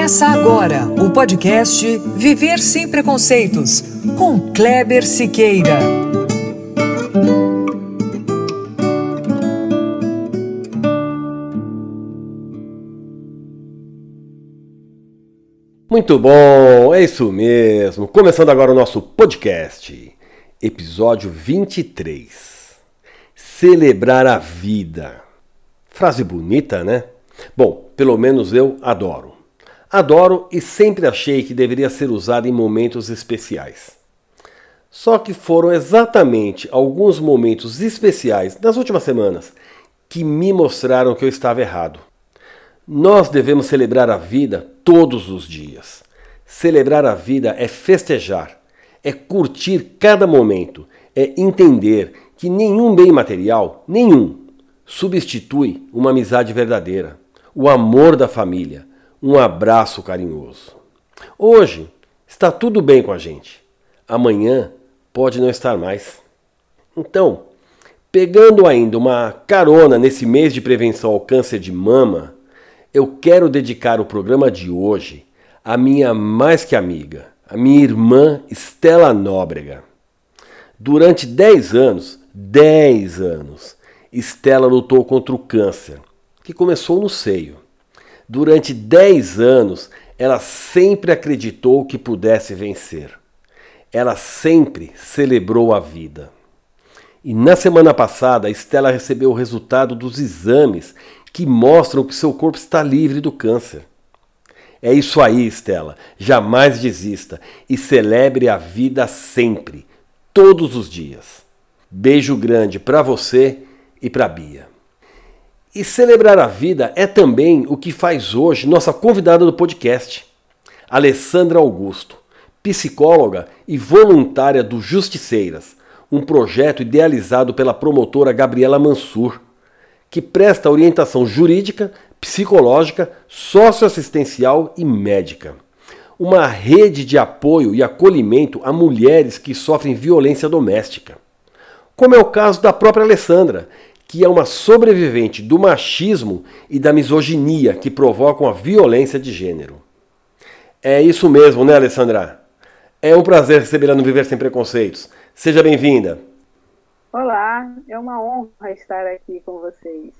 Começa agora o podcast Viver Sem Preconceitos, com Kleber Siqueira. Muito bom, é isso mesmo. Começando agora o nosso podcast, episódio 23. Celebrar a vida. Frase bonita, né? Bom, pelo menos eu adoro. Adoro e sempre achei que deveria ser usado em momentos especiais. Só que foram exatamente alguns momentos especiais das últimas semanas que me mostraram que eu estava errado. Nós devemos celebrar a vida todos os dias. Celebrar a vida é festejar, é curtir cada momento, é entender que nenhum bem material, nenhum, substitui uma amizade verdadeira, o amor da família, um abraço carinhoso. Hoje está tudo bem com a gente, amanhã pode não estar mais. Então, pegando ainda uma carona nesse mês de prevenção ao câncer de mama, eu quero dedicar o programa de hoje à minha mais que amiga, a minha irmã Estela Nóbrega. Durante 10 anos, 10 anos, Estela lutou contra o câncer, que começou no seio. Durante 10 anos, ela sempre acreditou que pudesse vencer. Ela sempre celebrou a vida. E na semana passada, Estela recebeu o resultado dos exames que mostram que seu corpo está livre do câncer. É isso aí, Estela. Jamais desista e celebre a vida sempre, todos os dias. Beijo grande para você e para Bia. E celebrar a vida é também o que faz hoje nossa convidada do podcast, Alessandra Augusto, psicóloga e voluntária do Justiceiras, um projeto idealizado pela promotora Gabriela Mansur, que presta orientação jurídica, psicológica, socioassistencial e médica. Uma rede de apoio e acolhimento a mulheres que sofrem violência doméstica. Como é o caso da própria Alessandra, que é uma sobrevivente do machismo e da misoginia que provocam a violência de gênero. É isso mesmo, né, Alessandra? É um prazer recebê-la no Viver Sem Preconceitos. Seja bem-vinda. Olá, é uma honra estar aqui com vocês.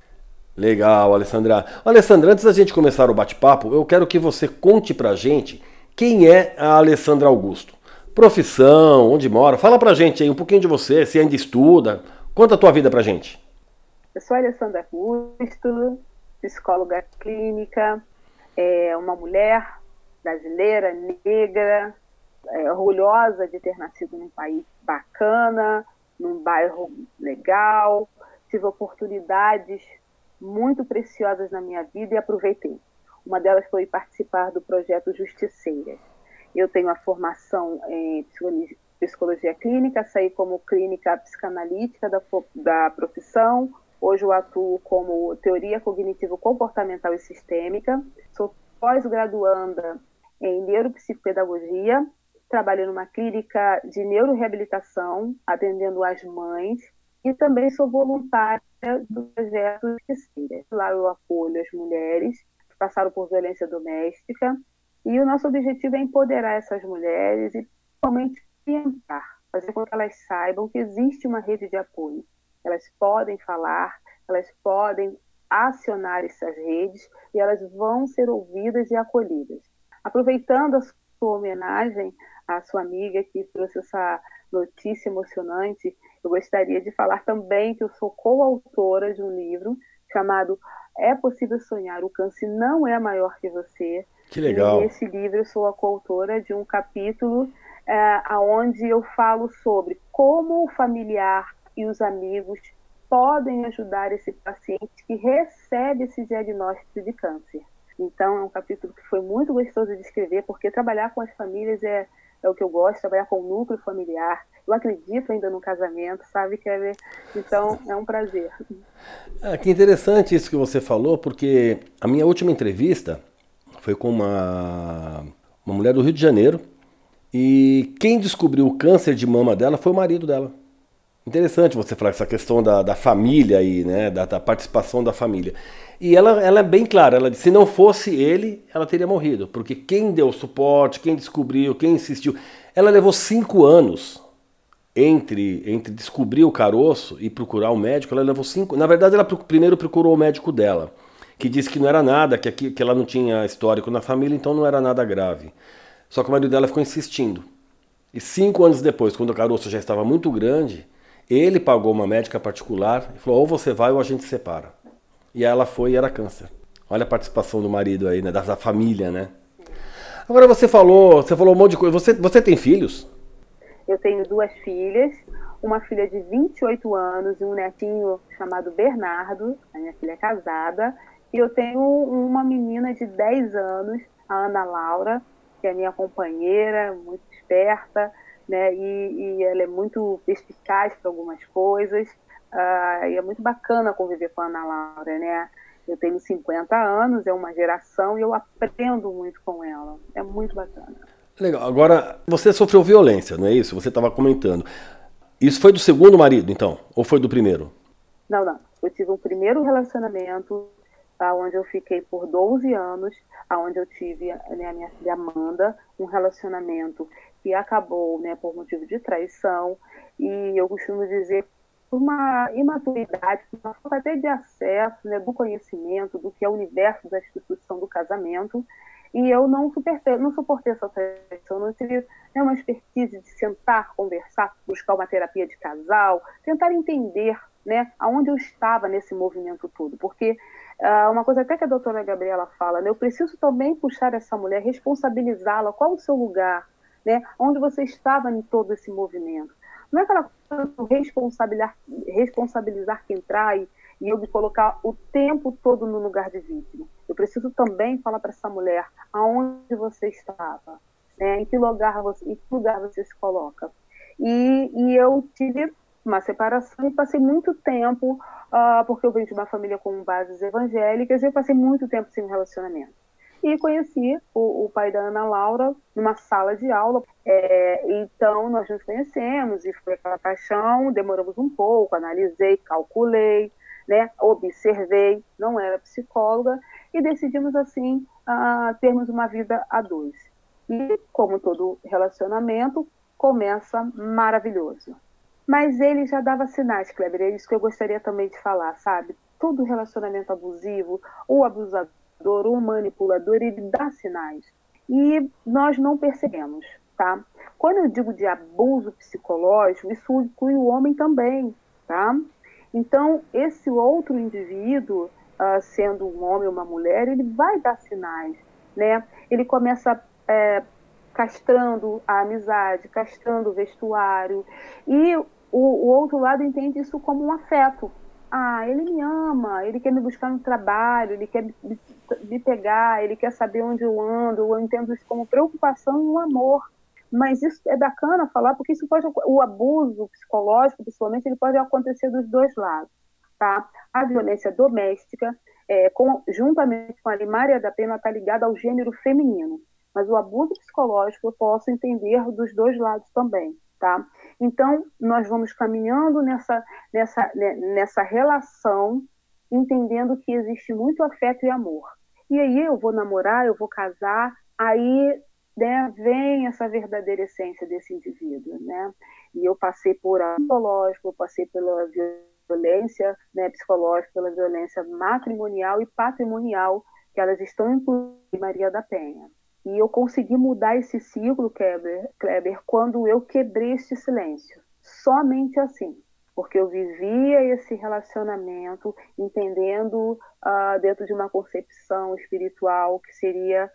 Legal, Alessandra. Alessandra, antes da gente começar o bate-papo, eu quero que você conte pra gente quem é a Alessandra Augusto. Profissão, onde mora, fala pra gente aí um pouquinho de você, se ainda estuda. Conta a tua vida pra gente. Eu sou Alessandra Augusto, psicóloga clínica, é uma mulher brasileira, negra, é, orgulhosa de ter nascido num país bacana, num bairro legal. Tive oportunidades muito preciosas na minha vida e aproveitei. Uma delas foi participar do projeto Justiceiras. Eu tenho a formação em psicologia clínica, saí como clínica psicanalítica da, da profissão, Hoje eu atuo como teoria cognitivo-comportamental e sistêmica. Sou pós-graduanda em neuropsicopedagogia. Trabalho numa clínica de neuroreabilitação, atendendo as mães. E também sou voluntária do projeto Esqueceira. Lá eu apoio as mulheres que passaram por violência doméstica. E o nosso objetivo é empoderar essas mulheres e, principalmente, orientar, fazer com que elas saibam que existe uma rede de apoio elas podem falar, elas podem acionar essas redes e elas vão ser ouvidas e acolhidas. Aproveitando a sua homenagem à sua amiga que trouxe essa notícia emocionante, eu gostaria de falar também que eu sou coautora de um livro chamado É Possível Sonhar, o Câncer Não É Maior Que Você. Que legal. E nesse livro eu sou a coautora de um capítulo é, onde eu falo sobre como o familiar e os amigos podem ajudar esse paciente que recebe esse diagnóstico de câncer. Então, é um capítulo que foi muito gostoso de escrever, porque trabalhar com as famílias é, é o que eu gosto, trabalhar com o núcleo familiar. Eu acredito ainda no casamento, sabe, Kevin? Então, é um prazer. Ah, que interessante isso que você falou, porque a minha última entrevista foi com uma, uma mulher do Rio de Janeiro, e quem descobriu o câncer de mama dela foi o marido dela. Interessante você falar essa questão da, da família aí, né? Da, da, participação da família. E ela, ela é bem clara, ela disse, se não fosse ele, ela teria morrido. Porque quem deu suporte, quem descobriu, quem insistiu. Ela levou cinco anos entre, entre descobrir o caroço e procurar o médico. Ela levou cinco. Na verdade, ela primeiro procurou o médico dela, que disse que não era nada, que, aqui, que ela não tinha histórico na família, então não era nada grave. Só que o marido dela ficou insistindo. E cinco anos depois, quando o caroço já estava muito grande, ele pagou uma médica particular e falou: ou você vai ou a gente separa. E ela foi e era câncer. Olha a participação do marido aí, né? Da, da família, né? Agora você falou, você falou um monte de coisa. Você, você tem filhos? Eu tenho duas filhas, uma filha de 28 anos e um netinho chamado Bernardo. A minha filha é casada. E eu tenho uma menina de 10 anos, a Ana Laura, que é minha companheira, muito esperta, né? E, e ela é muito perspicaz para algumas coisas. Uh, e é muito bacana conviver com a Ana Laura, né? Eu tenho 50 anos, é uma geração e eu aprendo muito com ela. É muito bacana. Legal. Agora, você sofreu violência, não é isso? Você estava comentando. Isso foi do segundo marido, então? Ou foi do primeiro? Não, não. Eu tive um primeiro relacionamento onde eu fiquei por 12 anos, onde eu tive né, a minha filha Amanda, um relacionamento que acabou né, por motivo de traição. E eu costumo dizer uma imaturidade, uma falta até de acesso, né, do conhecimento, do que é o universo da instituição do casamento, e eu não suportei, não suportei essa traição, não tive né, uma expertise de sentar, conversar, buscar uma terapia de casal, tentar entender né, aonde eu estava nesse movimento todo, porque uh, uma coisa até que a doutora Gabriela fala, né, eu preciso também puxar essa mulher, responsabilizá-la, qual o seu lugar, né, onde você estava em todo esse movimento. Não é aquela responsabilizar, responsabilizar quem trai e eu me colocar o tempo todo no lugar de vítima. Eu preciso também falar para essa mulher aonde você estava, né? em, que lugar você, em que lugar você se coloca. E, e eu tive uma separação e passei muito tempo, uh, porque eu venho de uma família com bases evangélicas, e eu passei muito tempo sem relacionamento e conheci o, o, pai da Ana Laura numa sala de aula. É, então nós nos conhecemos e foi aquela paixão. Demoramos um pouco, analisei, calculei, né, observei, não era psicóloga e decidimos assim uh, termos uma vida a dois. E como todo relacionamento começa maravilhoso. Mas ele já dava sinais, Kleber, é isso que eu gostaria também de falar, sabe? Todo relacionamento abusivo, o abusador manipulador, o manipulador, ele dá sinais. E nós não percebemos, tá? Quando eu digo de abuso psicológico, isso inclui o homem também, tá? Então, esse outro indivíduo, uh, sendo um homem ou uma mulher, ele vai dar sinais, né? Ele começa é, castrando a amizade, castrando o vestuário, e o, o outro lado entende isso como um afeto, ah, ele me ama, ele quer me buscar no trabalho, ele quer me, me pegar, ele quer saber onde eu ando, eu entendo isso como preocupação e um amor. Mas isso é bacana falar, porque isso pode, o abuso psicológico, principalmente, ele pode acontecer dos dois lados. Tá? A violência doméstica, é, com, juntamente com a limária da pena, está ligada ao gênero feminino. Mas o abuso psicológico eu posso entender dos dois lados também. Tá? Então, nós vamos caminhando nessa, nessa, nessa relação, entendendo que existe muito afeto e amor. E aí eu vou namorar, eu vou casar, aí né, vem essa verdadeira essência desse indivíduo. Né? E eu passei por psicológico, eu passei pela violência né, psicológica, pela violência matrimonial e patrimonial, que elas estão incluídas em Maria da Penha. E eu consegui mudar esse ciclo, Kleber, Kleber, quando eu quebrei este silêncio. Somente assim. Porque eu vivia esse relacionamento entendendo uh, dentro de uma concepção espiritual que seria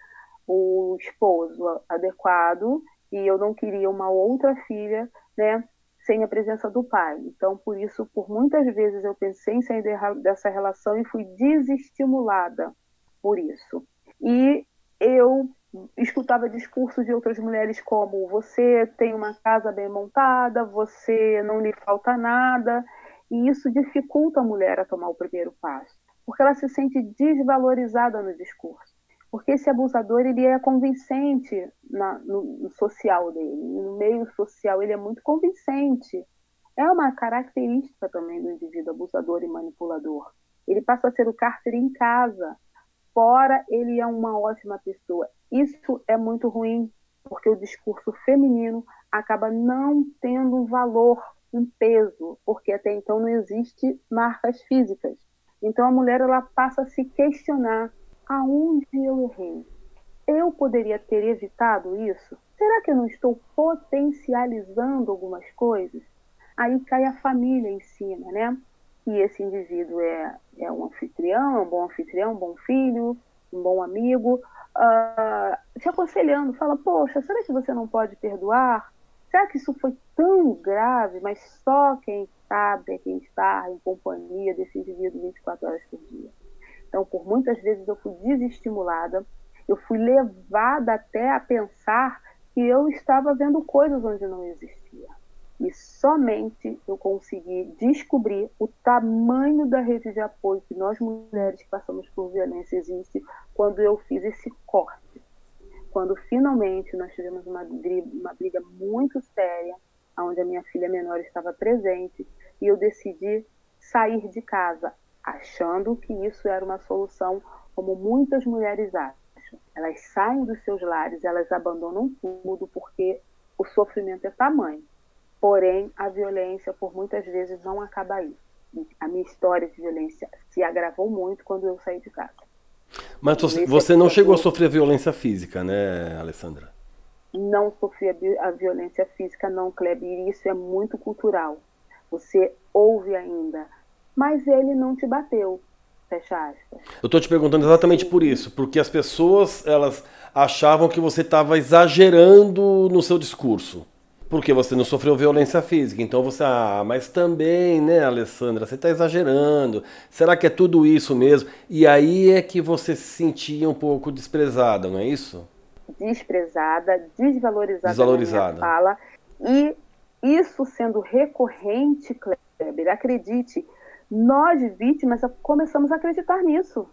o esposo adequado e eu não queria uma outra filha, né, sem a presença do pai. Então, por isso, por muitas vezes eu pensei em sair dessa relação e fui desestimulada por isso. E eu escutava discursos de outras mulheres como você tem uma casa bem montada, você não lhe falta nada, e isso dificulta a mulher a tomar o primeiro passo, porque ela se sente desvalorizada no discurso. Porque esse abusador ele é convincente na, no, no social dele, no meio social ele é muito convincente. é uma característica também do indivíduo abusador e manipulador. Ele passa a ser o cárcere em casa. Fora, ele é uma ótima pessoa. Isso é muito ruim, porque o discurso feminino acaba não tendo um valor, um peso, porque até então não existe marcas físicas. Então a mulher ela passa a se questionar aonde eu errei. Eu poderia ter evitado isso? Será que eu não estou potencializando algumas coisas? Aí cai a família em cima, né? E esse indivíduo é, é um anfitrião, é um bom anfitrião, um bom filho, um bom amigo, uh, te aconselhando, fala, poxa, será que você não pode perdoar? Será que isso foi tão grave, mas só quem sabe é quem está em companhia desse indivíduo 24 horas por dia? Então, por muitas vezes eu fui desestimulada, eu fui levada até a pensar que eu estava vendo coisas onde não existia. E somente eu consegui descobrir o tamanho da rede de apoio que nós mulheres que passamos por violência existe quando eu fiz esse corte. Quando finalmente nós tivemos uma briga, uma briga muito séria, onde a minha filha menor estava presente, e eu decidi sair de casa, achando que isso era uma solução, como muitas mulheres acham. Elas saem dos seus lares, elas abandonam tudo porque o sofrimento é tamanho. Porém, a violência, por muitas vezes, não acaba aí. A minha história de violência se agravou muito quando eu saí de casa. Mas você não chegou a sofrer violência física, né, Alessandra? Não sofri a violência física, não, Kleber. E isso é muito cultural. Você ouve ainda, mas ele não te bateu. Fecha aspas. Eu estou te perguntando exatamente Sim. por isso, porque as pessoas elas achavam que você estava exagerando no seu discurso. Porque você não sofreu violência física. Então você, ah, mas também, né, Alessandra, você está exagerando. Será que é tudo isso mesmo? E aí é que você se sentia um pouco desprezada, não é isso? Desprezada, desvalorizada, desvalorizada. fala. E isso sendo recorrente, Kleber, acredite, nós vítimas começamos a acreditar nisso.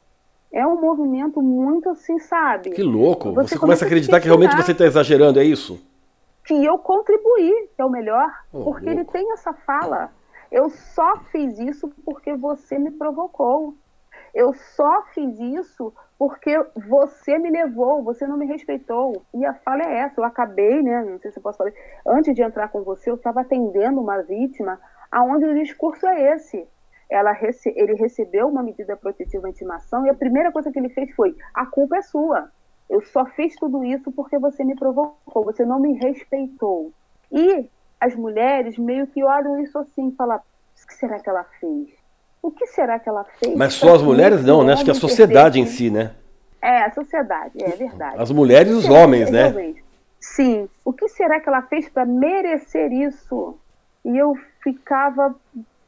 É um movimento muito assim, sabe? Que louco! Você, você começa a acreditar que realmente você está exagerando, é isso? Que eu contribuí, que é o melhor, oh, porque louco. ele tem essa fala. Eu só fiz isso porque você me provocou. Eu só fiz isso porque você me levou, você não me respeitou. E a fala é essa. Eu acabei, né? Não sei se eu posso falar. Antes de entrar com você, eu estava atendendo uma vítima aonde o discurso é esse. Ela ele recebeu uma medida protetiva anti-intimação e a primeira coisa que ele fez foi: a culpa é sua. Eu só fiz tudo isso porque você me provocou, você não me respeitou. E as mulheres meio que olham isso assim e falam: o que será que ela fez? O que será que ela fez? Mas só as mulheres não, né? Acho que a sociedade em si, né? É, a sociedade, é verdade. As mulheres e os homens, né? Sim. O que será que ela fez para merecer isso? E eu ficava,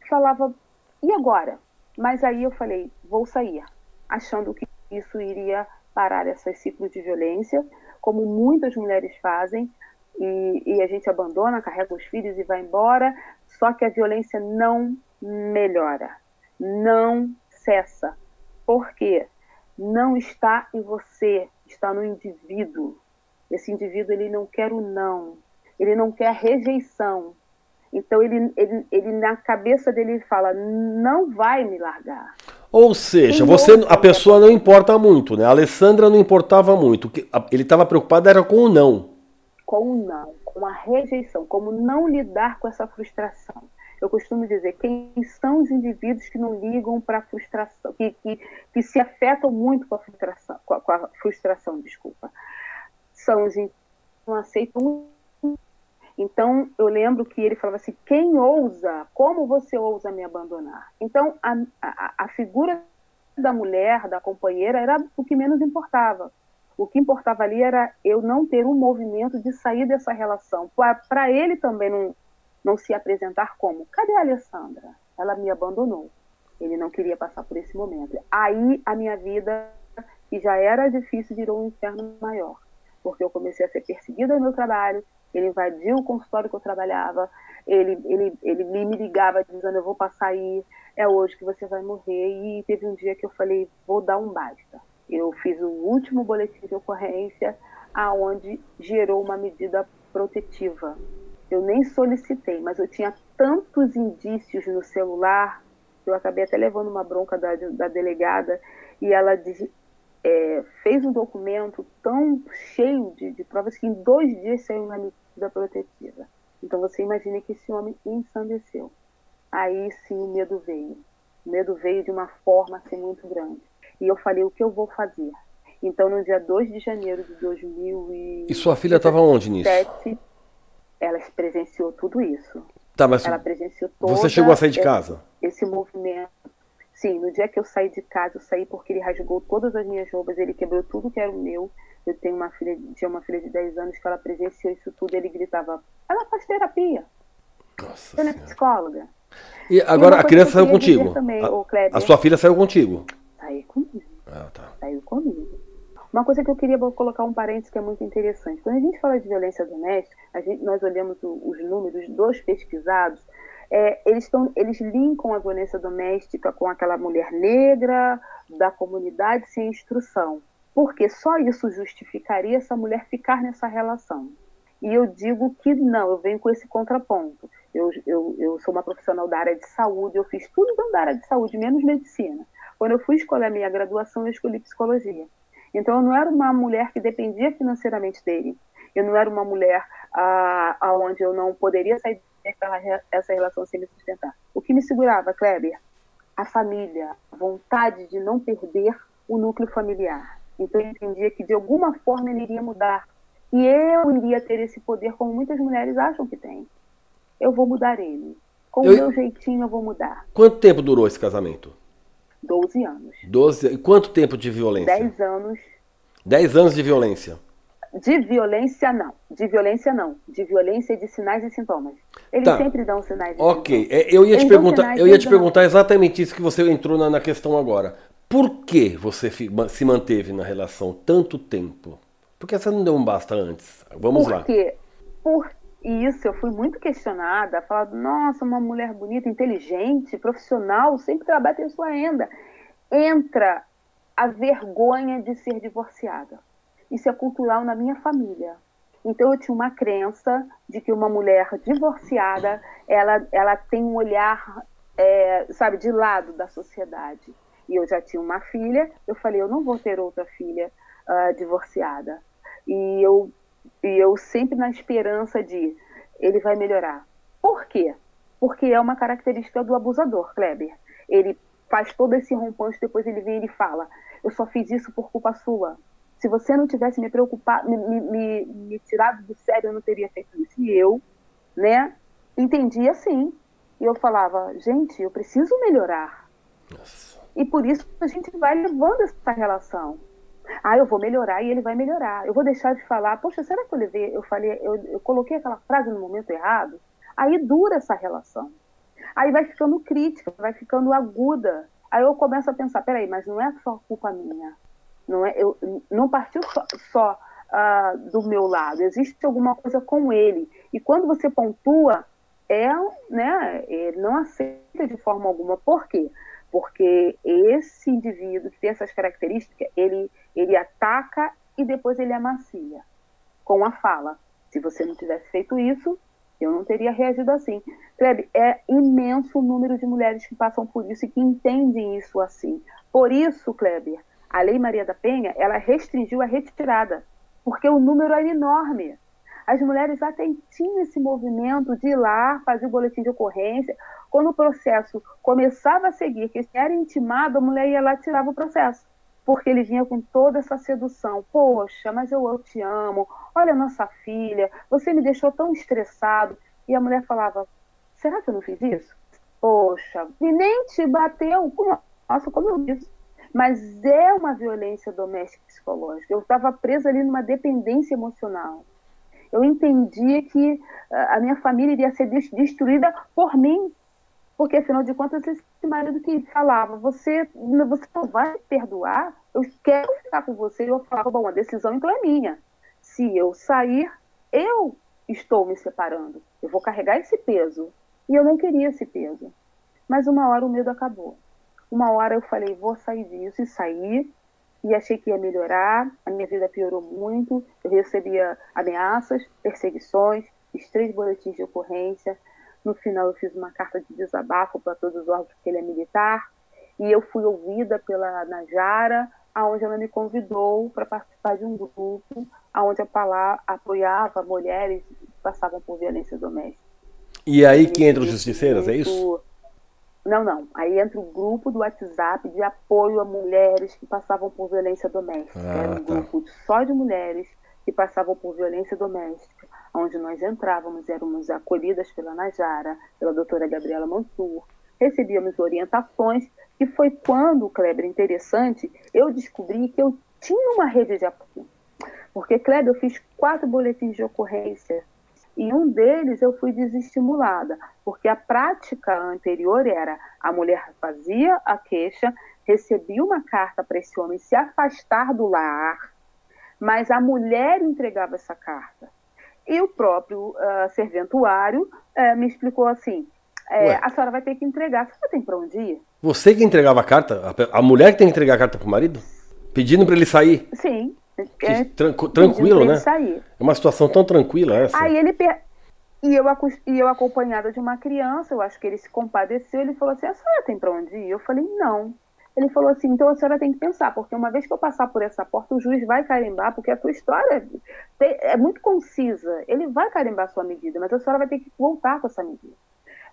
falava, e agora? Mas aí eu falei, vou sair, achando que isso iria parar esses ciclos de violência, como muitas mulheres fazem, e, e, a gente abandona, carrega os filhos e vai embora, só que a violência não melhora, não cessa. Por quê? Não está em você, está no indivíduo. Esse indivíduo ele não quer o não, ele não quer rejeição. Então ele, ele, ele na cabeça dele fala, não vai me largar. Ou seja, você, a pessoa não importa muito, né? A Alessandra não importava muito. Ele estava preocupado era com o não. Com o não, com a rejeição, como não lidar com essa frustração. Eu costumo dizer, quem são os indivíduos que não ligam para a frustração, que, que, que, se afetam muito com a frustração, com a, com a frustração, desculpa. São os que não aceitam então, eu lembro que ele falava assim: quem ousa, como você ousa me abandonar? Então, a, a, a figura da mulher, da companheira, era o que menos importava. O que importava ali era eu não ter um movimento de sair dessa relação. Para ele também não, não se apresentar como: cadê a Alessandra? Ela me abandonou. Ele não queria passar por esse momento. Aí a minha vida, que já era difícil, virou um inferno maior. Porque eu comecei a ser perseguida no meu trabalho, ele invadiu o consultório que eu trabalhava, ele, ele, ele me ligava dizendo, eu vou passar aí, é hoje que você vai morrer, e teve um dia que eu falei, vou dar um basta. Eu fiz o último boletim de ocorrência, aonde gerou uma medida protetiva. Eu nem solicitei, mas eu tinha tantos indícios no celular, eu acabei até levando uma bronca da, da delegada, e ela é, fez um documento tão cheio de, de, provas que em dois dias saiu na medida protetiva. Então você imagina que esse homem ensandeceu. Aí sim o medo veio. O medo veio de uma forma assim, muito grande. E eu falei, o que eu vou fazer? Então, no dia 2 de janeiro de 2000 E sua filha estava onde nisso? Ela presenciou tudo isso. Tá, mas ela presenciou Você chegou a sair de casa? Esse movimento. Sim, no dia que eu saí de casa, eu saí porque ele rasgou todas as minhas roupas, ele quebrou tudo que era o meu. Eu tenho uma filha, tinha uma filha de 10 anos que ela presenciou isso tudo, ele gritava: "Ela faz terapia". Nossa. Ela é psicóloga. E agora e a criança saiu contigo? Também, a, a, sua filha saiu contigo? Saiu comigo. Ah, tá. Saiu comigo. Uma coisa que eu queria colocar um parênteses que é muito interessante. Quando a gente fala de violência doméstica, gente, nós olhamos o, os números dos pesquisados, é, eles, tão, eles linkam a violência doméstica com aquela mulher negra da comunidade sem instrução. Porque só isso justificaria essa mulher ficar nessa relação. E eu digo que não, eu venho com esse contraponto. Eu, eu, eu sou uma profissional da área de saúde, eu fiz tudo dentro da área de saúde, menos medicina. Quando eu fui escolher a minha graduação, eu escolhi psicologia. Então, eu não era uma mulher que dependia financeiramente dele. Eu não era uma mulher ah, aonde eu não poderia sair dessa relação sem me sustentar. O que me segurava, Kleber? A família, a vontade de não perder o núcleo familiar. Então, eu entendia que, de alguma forma, ele iria mudar. E eu iria ter esse poder, como muitas mulheres acham que tem. Eu vou mudar ele. Com eu... o meu jeitinho, eu vou mudar. Quanto tempo durou esse casamento? 12 anos. 12 E quanto tempo de violência? 10 anos. 10 anos de violência. De violência, não. De violência, não. De violência de sinais e sintomas. Eles tá. sempre dão sinais e Ok. É, eu ia te perguntar, eu ia te perguntar exatamente isso que você entrou na, na questão agora. Por que você se manteve na relação tanto tempo? Por que você não deu um basta antes? Vamos Por lá. Quê? Por isso, eu fui muito questionada, falado, nossa, uma mulher bonita, inteligente, profissional, sempre trabalha em sua renda. Entra a vergonha de ser divorciada. Isso é cultural na minha família. Então eu tinha uma crença de que uma mulher divorciada, ela, ela tem um olhar, é, sabe, de lado da sociedade. E eu já tinha uma filha, eu falei, eu não vou ter outra filha uh, divorciada. E eu e eu sempre na esperança de ele vai melhorar. Por quê? Porque é uma característica do abusador, Kleber. Ele faz todo esse rompante, depois ele vem e ele fala: Eu só fiz isso por culpa sua. Se você não tivesse me preocupado, me, me, me tirado do sério, eu não teria feito isso. E eu, né, entendia assim. E eu falava: Gente, eu preciso melhorar. Nossa. E por isso a gente vai levando essa relação. Ah, eu vou melhorar e ele vai melhorar. Eu vou deixar de falar, poxa, será que eu levei, eu falei, eu, eu coloquei aquela frase no momento errado? Aí dura essa relação. Aí vai ficando crítica, vai ficando aguda. Aí eu começo a pensar, peraí, mas não é só culpa minha. Não, é, eu, não partiu só, só uh, do meu lado. Existe alguma coisa com ele. E quando você pontua, é, né, ele não aceita de forma alguma. Por quê? Porque esse indivíduo que tem essas características, ele ele ataca e depois ele amacia com a fala. Se você não tivesse feito isso, eu não teria reagido assim. Kleber, é imenso o número de mulheres que passam por isso e que entendem isso assim. Por isso, Kleber, a Lei Maria da Penha, ela restringiu a retirada, porque o número era enorme. As mulheres até tinham esse movimento de ir lá fazer o boletim de ocorrência. Quando o processo começava a seguir, que era intimado, a mulher ia lá e tirava o processo porque ele vinha com toda essa sedução. Poxa, mas eu, eu te amo, olha nossa filha, você me deixou tão estressado. E a mulher falava: será que eu não fiz isso? Poxa, e nem te bateu. Nossa, como eu disse. Mas é uma violência doméstica psicológica. Eu estava presa ali numa dependência emocional. Eu entendia que ah, a minha família iria ser destruída por mim, porque, afinal de contas, esse marido que falava, você, você não vai perdoar, eu quero ficar com você. Eu falava, bom, a decisão então é minha. Se eu sair, eu estou me separando. Eu vou carregar esse peso. E eu não queria esse peso. Mas uma hora o medo acabou. Uma hora eu falei, vou sair disso e saí. E achei que ia melhorar. A minha vida piorou muito. Eu recebia ameaças, perseguições, fiz três boletins de ocorrência. No final, eu fiz uma carta de desabafo para todos os órgãos, porque ele é militar. E eu fui ouvida pela Najara, aonde ela me convidou para participar de um grupo onde a apoiava mulheres que passavam por violência doméstica. E aí que entra os justiceiros, é isso? Não, não. Aí entra o grupo do WhatsApp de apoio a mulheres que passavam por violência doméstica. Ah, Era um tá. grupo só de mulheres que passavam por violência doméstica, onde nós entrávamos, éramos acolhidas pela Najara, pela doutora Gabriela Mansur, recebíamos orientações, e foi quando, Kleber, interessante, eu descobri que eu tinha uma rede de apoio. Porque, Kleber, eu fiz quatro boletins de ocorrência e um deles eu fui desestimulada, porque a prática anterior era a mulher fazia a queixa, recebia uma carta para esse homem se afastar do lar, mas a mulher entregava essa carta. E o próprio uh, serventuário uh, me explicou assim: é, a senhora vai ter que entregar. Você tem para onde ir? Você que entregava a carta? A mulher que tem que entregar a carta para o marido? Pedindo para ele sair? Sim. É, tranquilo, né? Sair. É uma situação tão tranquila essa. Aí ele per... e, eu, e eu acompanhada de uma criança, eu acho que ele se compadeceu, ele falou assim, a senhora tem para onde ir? Eu falei, não. Ele falou assim, então a senhora tem que pensar, porque uma vez que eu passar por essa porta, o juiz vai carimbar, porque a tua história é muito concisa. Ele vai carimbar a sua medida, mas a senhora vai ter que voltar com essa medida.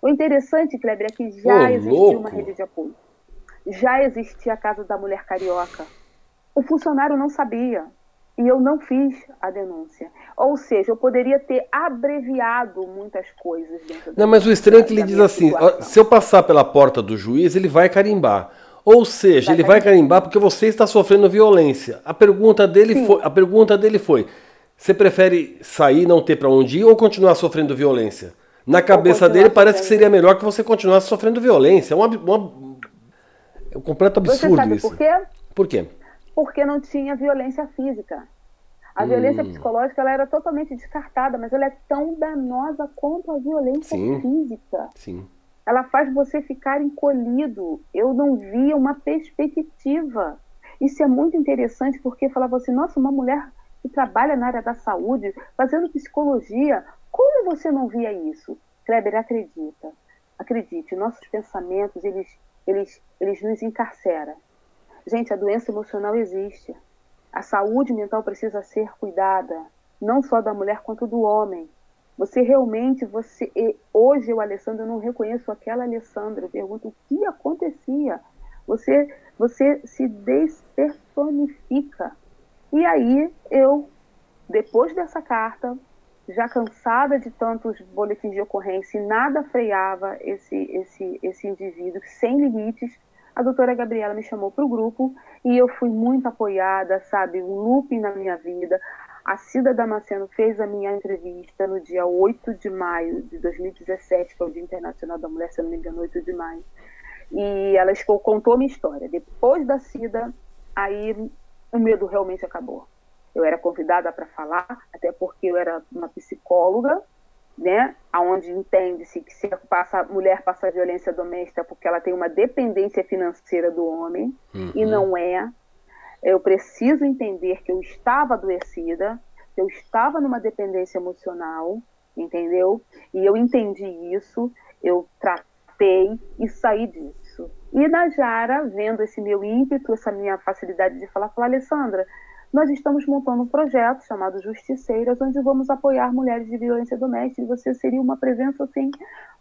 O interessante, Kleber, é que já existia uma rede de apoio. Já existia a Casa da Mulher Carioca o funcionário não sabia e eu não fiz a denúncia. Ou seja, eu poderia ter abreviado muitas coisas dentro Não, mas o estranho é que ele diz assim: situação. se eu passar pela porta do juiz, ele vai carimbar. Ou seja, vai ele carimbar. vai carimbar porque você está sofrendo violência. A pergunta dele foi, a pergunta dele foi: você prefere sair, não ter para onde ir ou continuar sofrendo violência? Na cabeça dele parece que seria melhor que você continuasse sofrendo violência. É, uma, uma, é um completo absurdo você sabe isso. Por quê? Por quê? porque não tinha violência física. A hum. violência psicológica ela era totalmente descartada, mas ela é tão danosa quanto a violência Sim. física. Sim. Ela faz você ficar encolhido. Eu não via uma perspectiva. Isso é muito interessante porque falava assim: nossa, uma mulher que trabalha na área da saúde, fazendo psicologia, como você não via isso? Kleber, acredita. Acredite, nossos pensamentos, eles, eles, eles nos encarceram. Gente, a doença emocional existe. A saúde mental precisa ser cuidada, não só da mulher quanto do homem. Você realmente, você hoje eu, Alessandra, eu não reconheço aquela Alessandra. Pergunto o que acontecia. Você, você se despersonifica. E aí eu, depois dessa carta, já cansada de tantos boletins de ocorrência, e nada freava esse, esse, esse indivíduo sem limites a doutora Gabriela me chamou para o grupo e eu fui muito apoiada, sabe, um looping na minha vida. A Cida Damasceno fez a minha entrevista no dia 8 de maio de 2017, que é o Dia Internacional da Mulher, se eu não me engano, 8 de maio. E ela contou minha história. Depois da Cida, aí o medo realmente acabou. Eu era convidada para falar, até porque eu era uma psicóloga, né, aonde entende-se que se a mulher passa violência doméstica porque ela tem uma dependência financeira do homem uhum. e não é. Eu preciso entender que eu estava adoecida, que eu estava numa dependência emocional, entendeu? E eu entendi isso, eu tratei e saí disso. E na Jara, vendo esse meu ímpeto, essa minha facilidade de falar, falou, Alessandra, nós estamos montando um projeto chamado Justiceiras, onde vamos apoiar mulheres de violência doméstica e você seria uma presença assim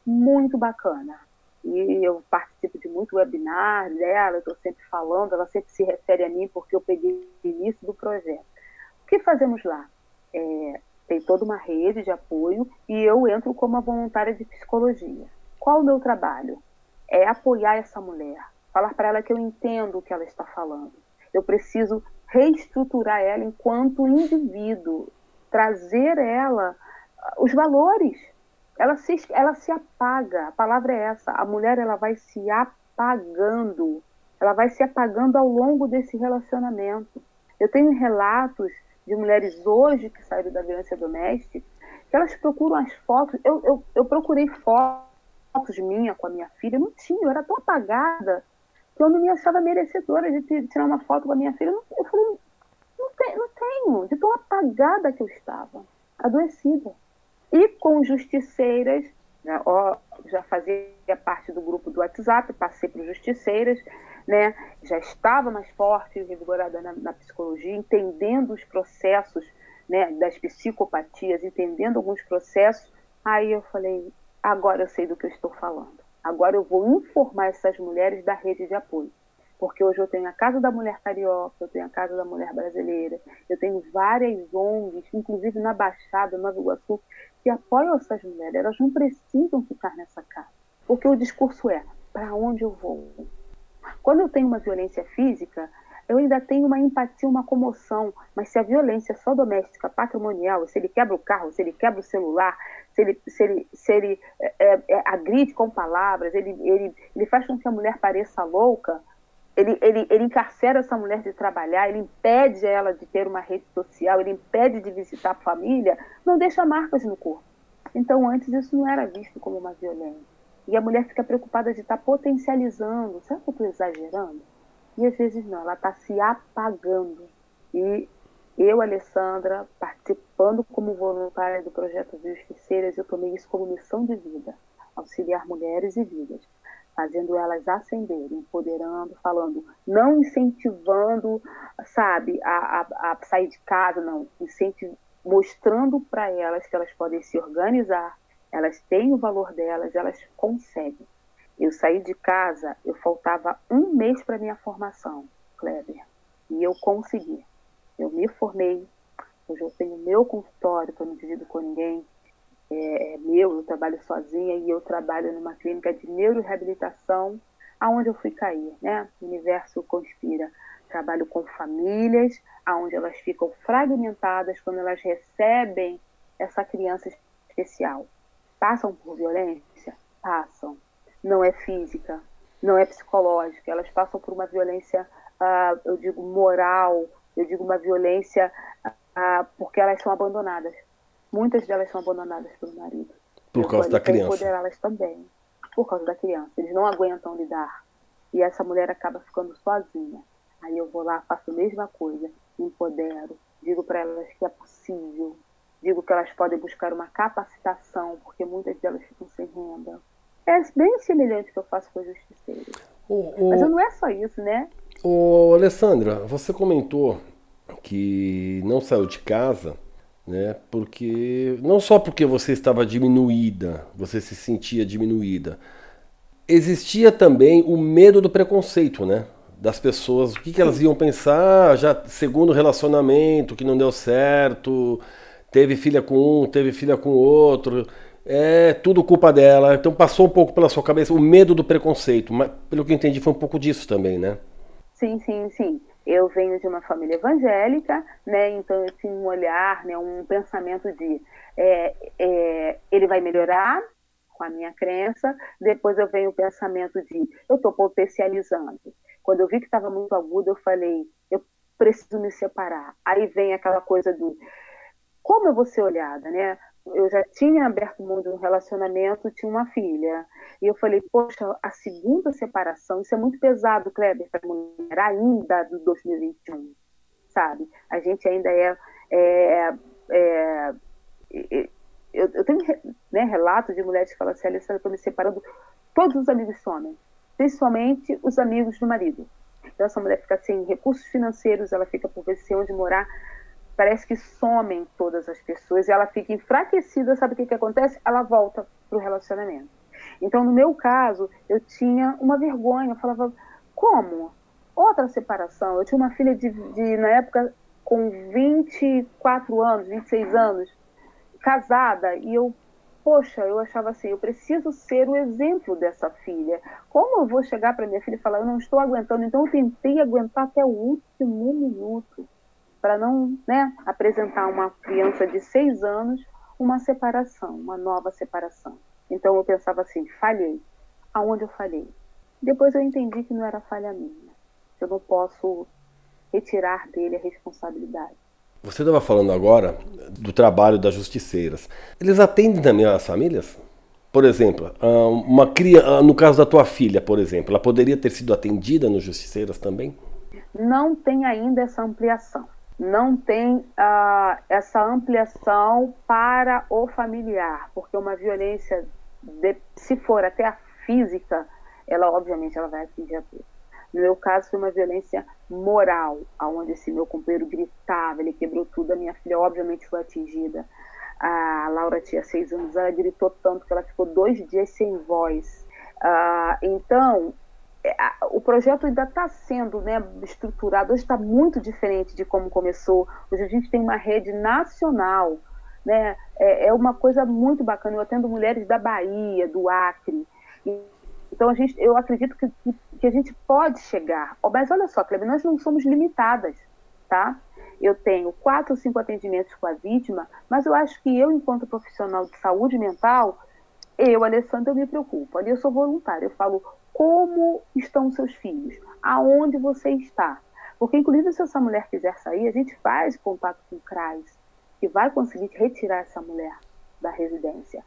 muito bacana. E eu participo de muito webinar dela, estou sempre falando, ela sempre se refere a mim porque eu peguei o início do projeto. O que fazemos lá? É, tem toda uma rede de apoio e eu entro como uma voluntária de psicologia. Qual o meu trabalho? É apoiar essa mulher, falar para ela que eu entendo o que ela está falando. Eu preciso reestruturar ela enquanto indivíduo, trazer ela ah, os valores. Ela se, ela se apaga, a palavra é essa, a mulher ela vai se apagando, ela vai se apagando ao longo desse relacionamento. Eu tenho relatos de mulheres hoje que saíram da violência doméstica, que elas procuram as fotos, eu, eu, eu procurei fotos minha com a minha filha, não tinha, eu era tão apagada, que eu não me achava merecedora de tirar uma foto com a minha filha. Eu falei, não, não tenho, de tão apagada que eu estava, adoecida. E com justiceiras, né, ó, já fazia parte do grupo do WhatsApp, passei para justiceiras, né, já estava mais forte e revigorada na, na psicologia, entendendo os processos né, das psicopatias, entendendo alguns processos. Aí eu falei, agora eu sei do que eu estou falando. Agora eu vou informar essas mulheres da rede de apoio. Porque hoje eu tenho a Casa da Mulher Carioca, eu tenho a Casa da Mulher Brasileira, eu tenho várias ONGs, inclusive na Baixada, Nova Iguaçu, que apoiam essas mulheres. Elas não precisam ficar nessa casa. Porque o discurso é: para onde eu vou? Quando eu tenho uma violência física, eu ainda tenho uma empatia, uma comoção, mas se a violência é só doméstica, patrimonial, se ele quebra o carro, se ele quebra o celular, se ele, se ele, se ele é, é, é agride com palavras, ele, ele, ele faz com que a mulher pareça louca, ele, ele, ele encarcera essa mulher de trabalhar, ele impede ela de ter uma rede social, ele impede de visitar a família, não deixa marcas no corpo. Então, antes isso não era visto como uma violência. E a mulher fica preocupada de estar tá potencializando. Será que eu estou exagerando? E às vezes não, ela está se apagando. E eu, Alessandra, participando como voluntária do projeto Justiceiras, eu tomei isso como missão de vida, auxiliar mulheres e vidas, fazendo elas ascenderem, empoderando, falando, não incentivando, sabe, a, a, a sair de casa, não, incentiv mostrando para elas que elas podem se organizar, elas têm o valor delas, elas conseguem. Eu saí de casa, eu faltava um mês para minha formação, Kleber, e eu consegui. Eu me formei, hoje eu tenho meu consultório, que eu não divido com ninguém, é, é meu, eu trabalho sozinha e eu trabalho numa clínica de neuroreabilitação, aonde eu fui cair, né? O universo conspira. Trabalho com famílias, aonde elas ficam fragmentadas quando elas recebem essa criança especial. Passam por violência? Passam não é física, não é psicológica, elas passam por uma violência, uh, eu digo, moral, eu digo uma violência uh, porque elas são abandonadas. Muitas delas são abandonadas pelo marido. Por causa da criança. empoderá-las também, por causa da criança. Eles não aguentam lidar. E essa mulher acaba ficando sozinha. Aí eu vou lá, faço a mesma coisa, empodero, digo para elas que é possível, digo que elas podem buscar uma capacitação, porque muitas delas ficam sem renda é bem semelhante que eu faço com a justiceira. O, o... Mas não é só isso, né? Ô, Alessandra, você comentou que não saiu de casa, né? Porque não só porque você estava diminuída, você se sentia diminuída, existia também o medo do preconceito, né? Das pessoas, o que, que elas iam pensar, já segundo relacionamento que não deu certo, teve filha com um, teve filha com outro é tudo culpa dela. Então passou um pouco pela sua cabeça o medo do preconceito, mas pelo que eu entendi foi um pouco disso também, né? Sim, sim, sim. Eu venho de uma família evangélica, né? Então eu tinha um olhar, né? Um pensamento de é, é, ele vai melhorar com a minha crença. Depois eu venho o pensamento de eu estou potencializando. Quando eu vi que estava muito agudo, eu falei eu preciso me separar. Aí vem aquela coisa do como eu vou ser olhada, né? Eu já tinha aberto mão de um relacionamento, tinha uma filha. E eu falei, poxa, a segunda separação, isso é muito pesado, Kleber, para mulher, ainda do 2021, sabe? A gente ainda é. é, é eu, eu, tenho né, relatos de mulheres que falam assim, Alessandra, estou me separando, todos os amigos somem, principalmente os amigos do marido. Então, essa mulher fica sem recursos financeiros, ela fica por ver se onde morar parece que somem todas as pessoas e ela fica enfraquecida, sabe o que, que acontece? Ela volta para o relacionamento. Então, no meu caso, eu tinha uma vergonha, eu falava, como? Outra separação. Eu tinha uma filha de, de na época, com 24 anos, 26 anos, casada, e eu, poxa, eu achava assim, eu preciso ser o exemplo dessa filha. Como eu vou chegar para minha filha e falar, eu não estou aguentando? Então, eu tentei aguentar até o último minuto para não né, apresentar uma criança de seis anos uma separação, uma nova separação. Então eu pensava assim, falhei. Aonde eu falhei? Depois eu entendi que não era falha minha. Eu não posso retirar dele a responsabilidade. Você estava falando agora do trabalho das justiceiras. Eles atendem também as famílias? Por exemplo, ah, uma criança, ah, no caso da tua filha, por exemplo, ela poderia ter sido atendida nos justiceiras também? Não tem ainda essa ampliação não tem ah, essa ampliação para o familiar, porque uma violência, de, se for até a física, ela obviamente ela vai atingir a todos. No meu caso foi uma violência moral, aonde esse meu companheiro gritava, ele quebrou tudo, a minha filha obviamente foi atingida. A Laura tinha seis anos, ela gritou tanto que ela ficou dois dias sem voz. Ah, então, o projeto ainda está sendo né, estruturado, hoje está muito diferente de como começou. Hoje a gente tem uma rede nacional, né, é, é uma coisa muito bacana. Eu atendo mulheres da Bahia, do Acre. Então a gente, eu acredito que, que, que a gente pode chegar. Mas olha só, Kleber, nós não somos limitadas, tá? Eu tenho quatro ou cinco atendimentos com a vítima, mas eu acho que eu, enquanto profissional de saúde mental, eu, Alessandra, eu me preocupo. Ali eu sou voluntária. Eu falo como estão seus filhos, aonde você está. Porque, inclusive, se essa mulher quiser sair, a gente faz contato com o CRAS, que vai conseguir retirar essa mulher da residência.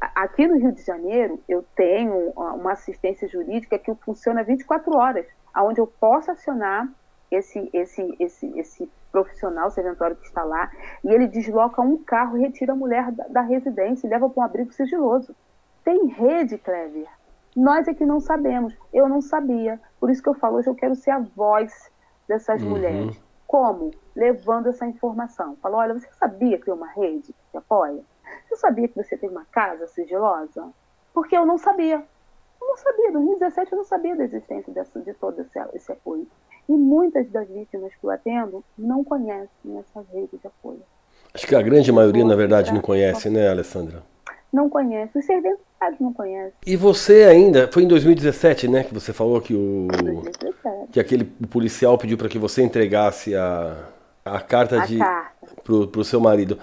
Aqui no Rio de Janeiro, eu tenho uma assistência jurídica que funciona 24 horas, onde eu posso acionar esse, esse, esse, esse profissional que está lá, e ele desloca um carro retira a mulher da, da residência e leva para um abrigo sigiloso. Tem rede, Clever, nós é que não sabemos. Eu não sabia. Por isso que eu falo, hoje eu quero ser a voz dessas uhum. mulheres. Como? Levando essa informação. Falo, olha, você sabia que tem uma rede que apoia? Você sabia que você tem uma casa sigilosa? Porque eu não sabia. Eu não sabia. Em 2017 eu não sabia da existência dessa, de todo esse, esse apoio. E muitas das vítimas que eu atendo não conhecem essa rede de apoio. Acho que a grande maioria, na verdade, não conhece, né, Alessandra? não conhece. Os não conhecem. E você ainda, foi em 2017, né, que você falou que o 2017. que aquele policial pediu para que você entregasse a, a carta a de para o seu marido.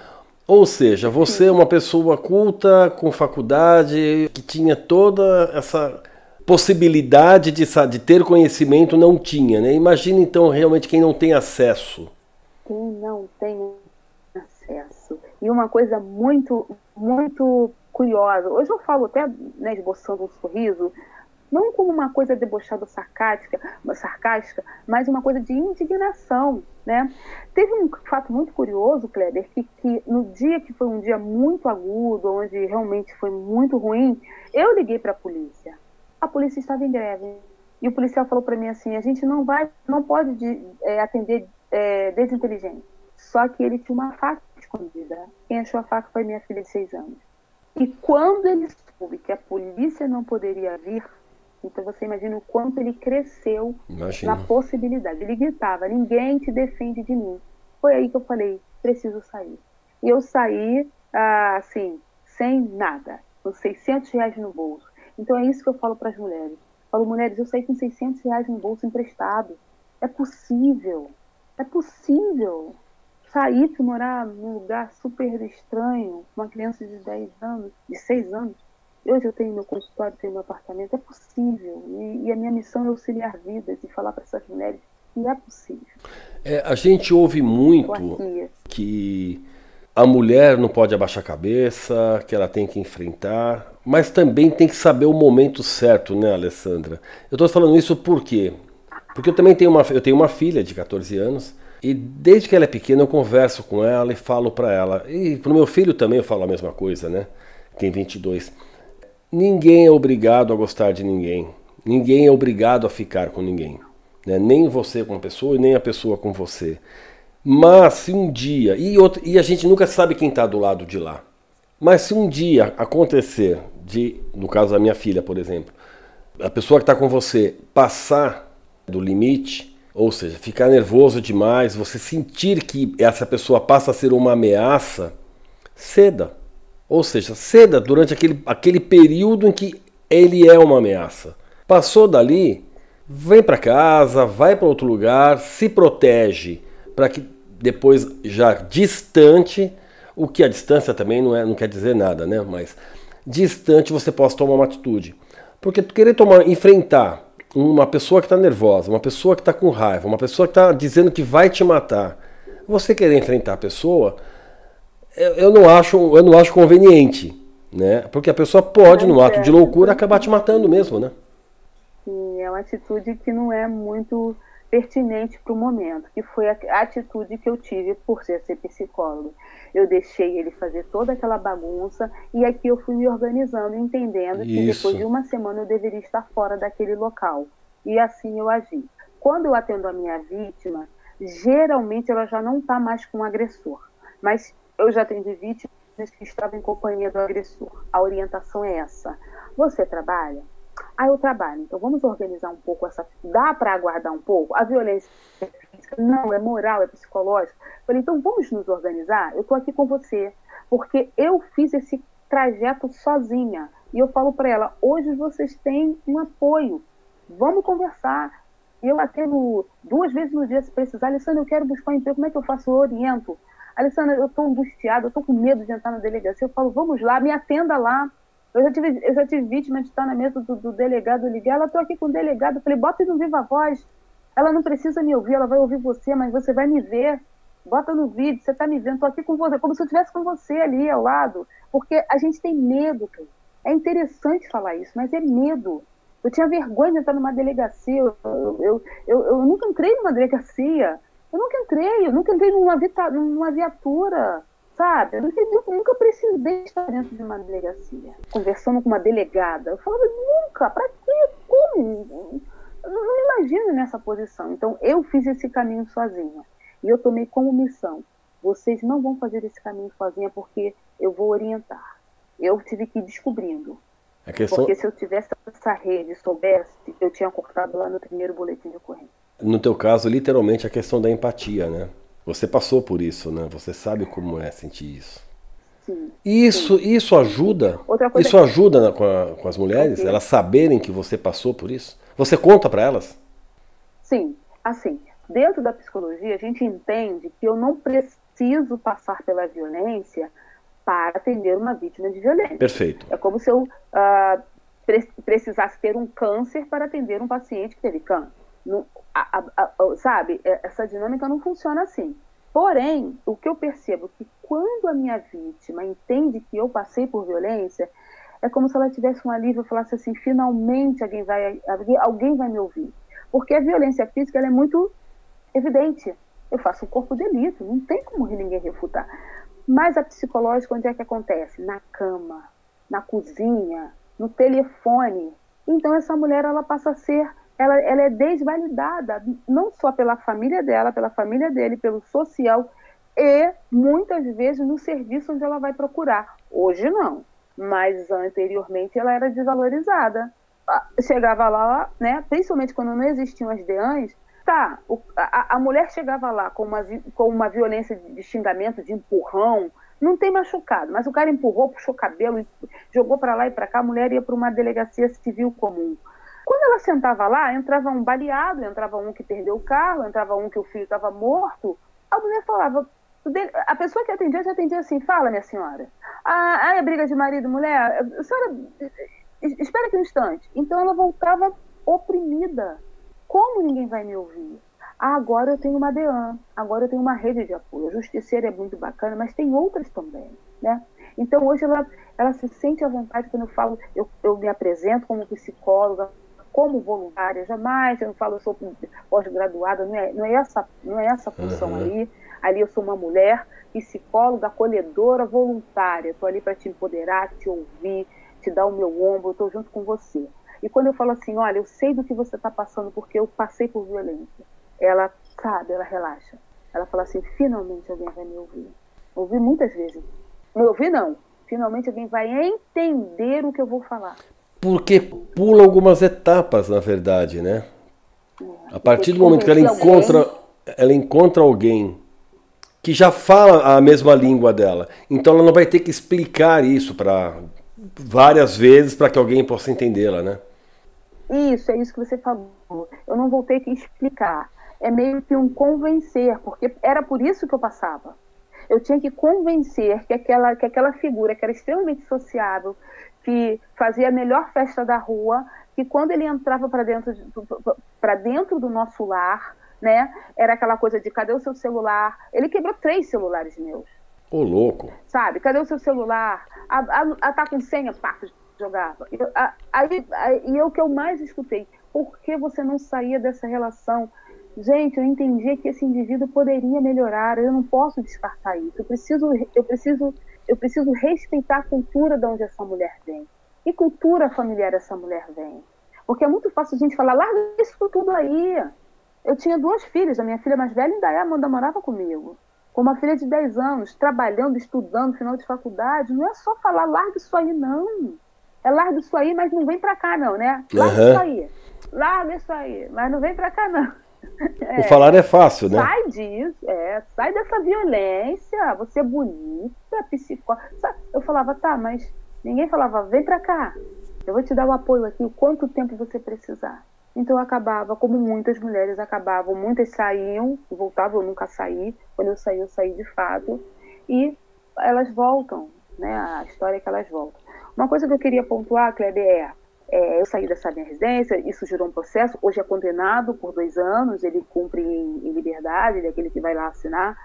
Ou seja, você Sim. é uma pessoa culta, com faculdade, que tinha toda essa possibilidade de, de ter conhecimento, não tinha, né? Imagina então realmente quem não tem acesso. Quem não tem acesso. E uma coisa muito, muito curiosa. Hoje eu falo até né, esboçando um sorriso, não como uma coisa debochada sarcástica, sarcástica, mas uma coisa de indignação, né? Teve um fato muito curioso, Kleber, que, que no dia que foi um dia muito agudo, onde realmente foi muito ruim, eu liguei para a polícia. A polícia estava em greve e o policial falou para mim assim: a gente não vai, não pode de, é, atender é, desinteligente. Só que ele tinha uma faca escondida. Quem achou a faca foi minha filha de seis anos. E quando ele soube que a polícia não poderia vir, então você imagina o quanto ele cresceu imagina. na possibilidade. Ele gritava: ninguém te defende de mim. Foi aí que eu falei: preciso sair. E eu saí, ah, assim, sem nada, com 600 reais no bolso. Então é isso que eu falo para as mulheres. Eu falo, mulheres, eu saí com 600 reais no bolso emprestado. É possível. É possível sair para morar num lugar super estranho, uma criança de 10 anos, de 6 anos. Hoje eu tenho meu consultório, tenho meu apartamento, é possível. E, e a minha missão é auxiliar vidas e falar para essas mulheres que é possível. É, a gente ouve muito que a mulher não pode abaixar a cabeça, que ela tem que enfrentar, mas também tem que saber o momento certo, né, Alessandra? Eu estou falando isso por quê? Porque eu também tenho uma, eu tenho uma filha de 14 anos e desde que ela é pequena eu converso com ela e falo para ela. E pro meu filho também eu falo a mesma coisa, né? Tem 22. Ninguém é obrigado a gostar de ninguém. Ninguém é obrigado a ficar com ninguém. Né? Nem você com a pessoa e nem a pessoa com você. Mas se um dia, e, outro, e a gente nunca sabe quem está do lado de lá. Mas se um dia acontecer de, no caso da minha filha, por exemplo, a pessoa que está com você passar do limite, ou seja, ficar nervoso demais, você sentir que essa pessoa passa a ser uma ameaça, ceda. Ou seja, ceda durante aquele, aquele período em que ele é uma ameaça. Passou dali, vem para casa, vai para outro lugar, se protege, para que depois, já distante, o que a distância também não, é, não quer dizer nada, né? Mas distante você possa tomar uma atitude. Porque querer tomar, enfrentar uma pessoa que está nervosa, uma pessoa que está com raiva, uma pessoa que está dizendo que vai te matar, você querer enfrentar a pessoa, eu, eu, não acho, eu não acho conveniente, né? Porque a pessoa pode, no ato de loucura, acabar te matando mesmo, né? Sim, é uma atitude que não é muito pertinente para o momento, que foi a atitude que eu tive por ser, ser psicólogo. Eu deixei ele fazer toda aquela bagunça e aqui eu fui me organizando, entendendo Isso. que depois de uma semana eu deveria estar fora daquele local. E assim eu agi. Quando eu atendo a minha vítima, geralmente ela já não está mais com o agressor. Mas eu já atendi vítimas que estavam em companhia do agressor. A orientação é essa. Você trabalha? Ah, eu trabalho. Então vamos organizar um pouco essa. Dá para aguardar um pouco? A violência não é moral, é psicológica. Falei, então vamos nos organizar? Eu estou aqui com você, porque eu fiz esse trajeto sozinha. E eu falo para ela: hoje vocês têm um apoio. Vamos conversar. Eu atendo duas vezes no dia se precisar. Alessandra, eu quero buscar um emprego. Como é que eu faço? Eu oriento. Alessandra, eu estou angustiada, eu estou com medo de entrar na delegacia. Eu falo, vamos lá, me atenda lá. Eu já tive, eu já tive vítima de estar na mesa do, do delegado, liguei, ela estou aqui com o delegado, falei, bota no viva voz. Ela não precisa me ouvir, ela vai ouvir você, mas você vai me ver. Bota no vídeo, você está me vendo, estou aqui com você, como se eu estivesse com você ali ao lado. Porque a gente tem medo, cara. É interessante falar isso, mas é medo. Eu tinha vergonha de entrar numa delegacia. Eu, eu, eu, eu, nunca entrei numa delegacia. Eu nunca entrei, eu nunca entrei numa, numa viatura sabe? Eu nunca, precisei estar dentro de uma delegacia, conversando com uma delegada. Eu falava, nunca, para quê? Como? Eu não me imagino nessa posição. Então, eu fiz esse caminho sozinha. E eu tomei como missão: vocês não vão fazer esse caminho sozinha porque eu vou orientar. Eu tive que ir descobrindo. Questão... Porque se eu tivesse essa rede, soubesse, eu tinha cortado lá no primeiro boletim de ocorrência. No teu caso, literalmente, a questão da empatia, né? Você passou por isso, né? Você sabe como é sentir isso. Sim, isso, sim. isso ajuda. isso ajuda com, a, com, as mulheres, elas saberem que você passou por isso. Você conta para elas? Sim, assim. Dentro da psicologia, a gente entende que eu não preciso passar pela violência para atender uma vítima de violência. Perfeito. É como se eu uh, pre precisasse ter um câncer para atender um paciente que teve câncer. A, a, a, sabe, é, essa dinâmica não funciona assim. Porém, o que eu percebo é que quando a minha vítima entende que eu passei por violência, é como se ela tivesse um alívio e falasse assim: finalmente alguém vai, alguém vai me ouvir. Porque a violência física é muito evidente. Eu faço um corpo de delito, não tem como ninguém refutar. Mas a psicológica, onde é que acontece? Na cama, na cozinha, no telefone. Então essa mulher ela passa a ser ela, ela é desvalidada, não só pela família dela, pela família dele, pelo social e muitas vezes no serviço onde ela vai procurar. Hoje não, mas anteriormente ela era desvalorizada. Ah, chegava lá, né, principalmente quando não existiam as DEANs, tá, a, a, mulher chegava lá com uma, com uma violência de xingamento, de empurrão, não tem machucado, mas o cara empurrou, puxou cabelo, jogou para lá e para cá, a mulher ia para uma delegacia civil comum. Quando ela sentava lá, entrava um baleado, entrava um que perdeu o carro, entrava um que o filho estava morto. A mulher falava, a pessoa que atendia já atendia assim, fala, minha senhora. Ah, é briga de marido e mulher? A senhora, espera aqui um instante. Então ela voltava oprimida. Como ninguém vai me ouvir? Ah, agora eu tenho uma DEAN, agora eu tenho uma rede de apoio. A justiceira é muito bacana, mas tem outras também, né? Então hoje ela, ela se sente à vontade quando eu falo, eu, eu me apresento como psicóloga, como voluntária, jamais, eu não falo, eu sou pós-graduada, não é, não, é essa, não é essa função uhum. ali. Ali eu sou uma mulher, psicóloga, acolhedora, voluntária. Estou ali para te empoderar, te ouvir, te dar o meu ombro, estou junto com você. E quando eu falo assim, olha, eu sei do que você está passando porque eu passei por violência, ela sabe, ela relaxa. Ela fala assim, finalmente alguém vai me ouvir. Ouvi muitas vezes. Me ouvir não. Finalmente alguém vai entender o que eu vou falar porque pula algumas etapas, na verdade, né? A partir do momento que ela encontra, ela encontra alguém que já fala a mesma língua dela, então ela não vai ter que explicar isso para várias vezes para que alguém possa entendê-la, né? Isso, é isso que você falou. Eu não vou ter que explicar. É meio que um convencer, porque era por isso que eu passava. Eu tinha que convencer que aquela, que aquela figura que era extremamente sociável, que fazia a melhor festa da rua, que quando ele entrava para dentro, para dentro do nosso lar, né, era aquela coisa de cadê o seu celular? Ele quebrou três celulares meus. Ô, louco. Sabe, cadê o seu celular? A, a, a tá com senha, pá, jogava. E, a, aí, aí, e o que eu mais escutei, por que você não saía dessa relação? gente, eu entendia que esse indivíduo poderia melhorar, eu não posso descartar isso. Eu preciso, eu preciso, eu preciso respeitar a cultura de onde essa mulher vem. Que cultura familiar essa mulher vem? Porque é muito fácil a gente falar, larga isso tudo aí. Eu tinha duas filhas, a minha filha mais velha ainda é, Amanda morava comigo. Com uma filha de 10 anos, trabalhando, estudando, final de faculdade, não é só falar, larga isso aí, não. É larga isso aí, mas não vem pra cá, não, né? Larga uhum. isso aí. Larga isso aí, mas não vem pra cá, não. É, o falar é fácil, né? Sai disso, é, sai dessa violência, você é bonita, psicóloga. Eu falava, tá, mas ninguém falava, vem pra cá, eu vou te dar o apoio aqui, o quanto tempo você precisar. Então eu acabava, como muitas mulheres acabavam, muitas saíam, voltavam, eu nunca saí. Quando eu saí, eu saí de fato. E elas voltam, né? A história é que elas voltam. Uma coisa que eu queria pontuar, Kleber, é, é eu saí dessa minha residência, isso gerou um processo. Hoje é condenado por dois anos, ele cumpre em, em liberdade, ele é aquele que vai lá assinar.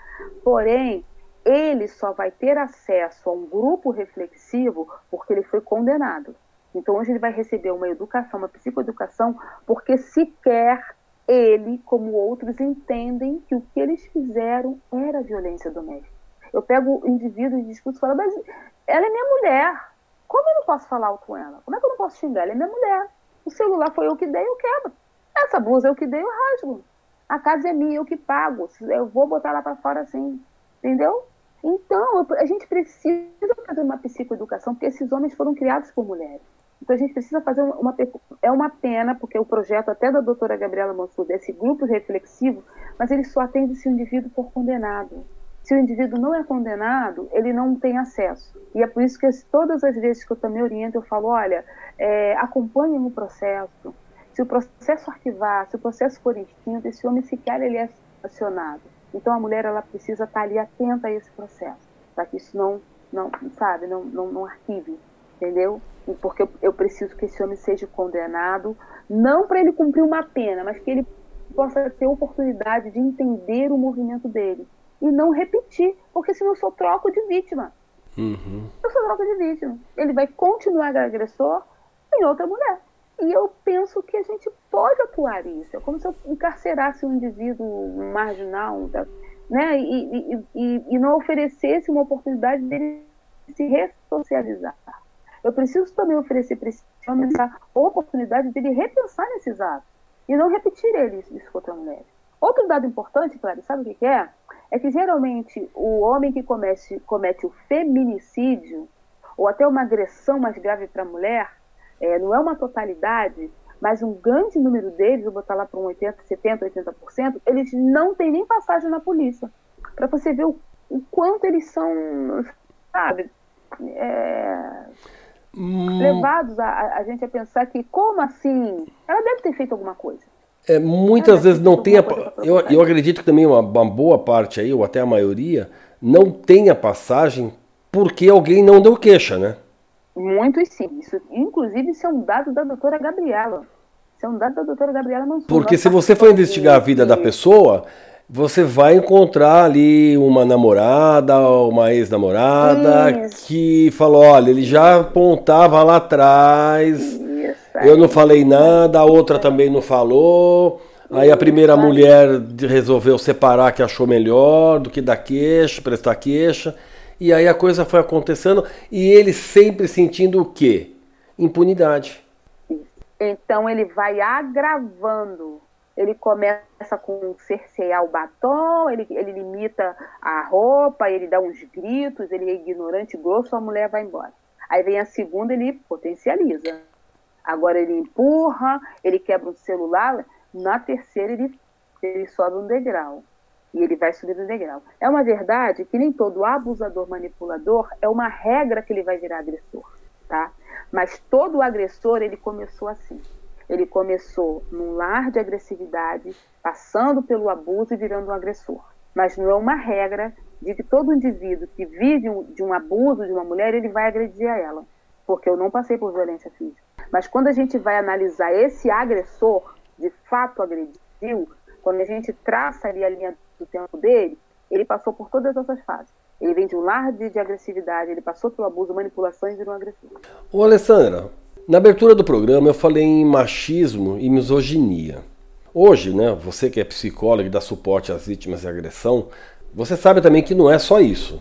Porém, ele só vai ter acesso a um grupo reflexivo porque ele foi condenado. Então, hoje ele vai receber uma educação, uma psicoeducação, porque sequer ele, como outros, entendem que o que eles fizeram era violência doméstica. Eu pego o indivíduo e discuto e falo, mas ela é minha mulher. Como eu não posso falar com ela? Como é que eu não posso xingar? Ela é minha mulher. O celular foi eu que dei, eu quebro. Essa blusa eu que dei, eu rasgo. A casa é minha, eu que pago. Eu vou botar lá para fora assim. Entendeu? Então, a gente precisa fazer uma psicoeducação, porque esses homens foram criados por mulheres. Então a gente precisa fazer uma é uma pena porque o projeto até da doutora Gabriela Mansur esse grupo reflexivo, mas ele só atende se o indivíduo for condenado. Se o indivíduo não é condenado, ele não tem acesso. E é por isso que todas as vezes que eu também oriento, eu falo, olha, é, acompanhem o processo. Se o processo arquivar, se o processo for extinto, esse homem sequer ele é acionado. Então a mulher ela precisa estar ali atenta a esse processo, para que isso não, não sabe, não, não, não arquive, entendeu? porque eu preciso que esse homem seja condenado, não para ele cumprir uma pena, mas que ele possa ter oportunidade de entender o movimento dele e não repetir, porque senão eu sou troco de vítima. Uhum. Eu sou troco de vítima. Ele vai continuar agressor em outra mulher. E eu penso que a gente pode atuar isso. É como se eu encarcerasse um indivíduo marginal, né? E, e, e, e não oferecesse uma oportunidade dele se ressocializar. Eu preciso também oferecer para esse homem essa oportunidade de ele repensar nesses atos e não repetir eles isso contra a mulher. Outro dado importante, Clara, sabe o que é? É que geralmente o homem que comete, comete o feminicídio ou até uma agressão mais grave para a mulher, é, não é uma totalidade, mas um grande número deles, vou botar lá para um 80, 70, 80%, eles não têm nem passagem na polícia. Para você ver o, o, quanto eles são, sabe, é, hum... levados a, a gente a pensar que, como assim? Ela deve ter feito alguma coisa. É, muitas vezes não tem a, eu, eu acredito que também uma, uma, boa parte aí, ou até a maioria, não tem a passagem porque alguém não deu queixa, né? Muitos sim. Isso, inclusive, isso é um dado da doutora Gabriela. Isso é um dado da doutora Gabriela Mansur. Porque se você for investigar a vida da pessoa, você vai encontrar ali uma namorada, uma ex-namorada que falou, olha, ele já apontava lá atrás, eu não falei nada, a outra também não falou. Aí a primeira mulher resolveu separar que achou melhor do que dar queixa, prestar queixa. E aí a coisa foi acontecendo e ele sempre sentindo o quê? Impunidade. Então ele vai agravando ele começa com cercear o batom, ele, ele limita a roupa, ele dá uns gritos, ele é ignorante, grosso, a mulher vai embora. Aí vem a segunda, ele potencializa. Agora ele empurra, ele quebra um celular. Na terceira, ele, ele sobe um degrau. E ele vai subir um degrau. É uma verdade que nem todo abusador manipulador é uma regra que ele vai virar agressor, tá? Mas todo agressor, ele começou assim. Ele começou num lar de agressividade, passando pelo abuso e virando um agressor. Mas não é uma regra de que todo indivíduo que vive de um abuso de uma mulher, ele vai agredir a ela. Porque eu não passei por violência física. Mas quando a gente vai analisar esse agressor, de fato agrediu, quando a gente traça ali a linha do tempo dele, ele passou por todas essas fases. Ele vem de um lar de, de agressividade, ele passou pelo abuso, manipulação e virou agressor. Ô Alessandra, na abertura do programa eu falei em machismo e misoginia. Hoje, né, você que é psicólogo e dá suporte às vítimas de agressão, você sabe também que não é só isso.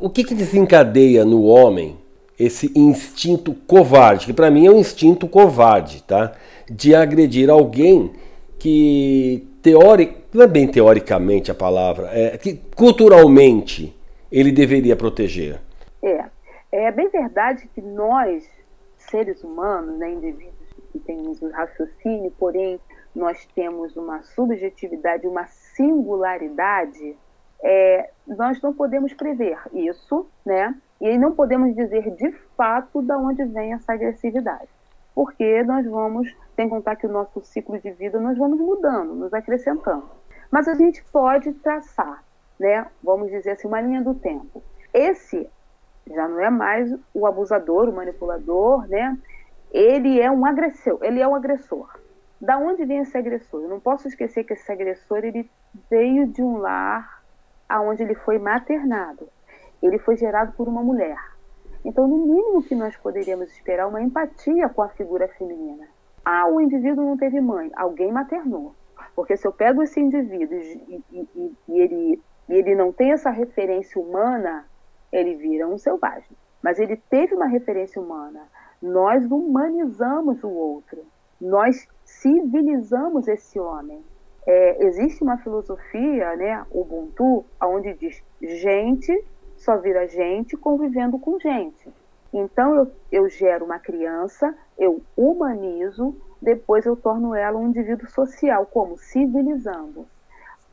O que, que desencadeia no homem esse instinto covarde, que para mim é um instinto covarde, tá? De agredir alguém que teórico, não é bem teoricamente a palavra, é que culturalmente ele deveria proteger. É, é bem verdade que nós, seres humanos, né, indivíduos que temos o raciocínio, porém nós temos uma subjetividade, uma singularidade, é, nós não podemos prever isso, né? E não podemos dizer de fato de onde vem essa agressividade. Porque nós vamos, sem contar que o nosso ciclo de vida, nós vamos mudando, nos acrescentando. Mas a gente pode traçar, né? Vamos dizer assim, uma linha do tempo. Esse já não é mais o abusador, o manipulador, né? Ele é um agressor, ele é um agressor. Da onde vem esse agressor? Eu não posso esquecer que esse agressor ele veio de um lar aonde ele foi maternado. Ele foi gerado por uma mulher. Então, no mínimo que nós poderíamos esperar uma empatia com a figura feminina. Ah, o indivíduo não teve mãe, alguém maternou. Porque se eu pego esse indivíduo e, e, e, ele, e ele não tem essa referência humana, ele vira um selvagem. Mas ele teve uma referência humana. Nós humanizamos o outro. Nós civilizamos esse homem. É, existe uma filosofia, né, Ubuntu, onde diz gente só vira gente convivendo com gente. Então eu, eu gero uma criança, eu humanizo, depois eu torno ela um indivíduo social, como civilizando.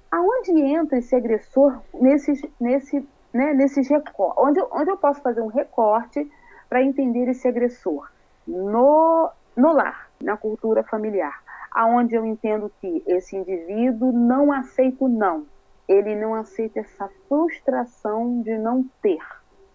Aonde entra esse agressor nesses, nesse, né, nesses? Onde, onde eu posso fazer um recorte para entender esse agressor? No, no lar, na cultura familiar, aonde eu entendo que esse indivíduo não aceita o não. Ele não aceita essa frustração de não ter,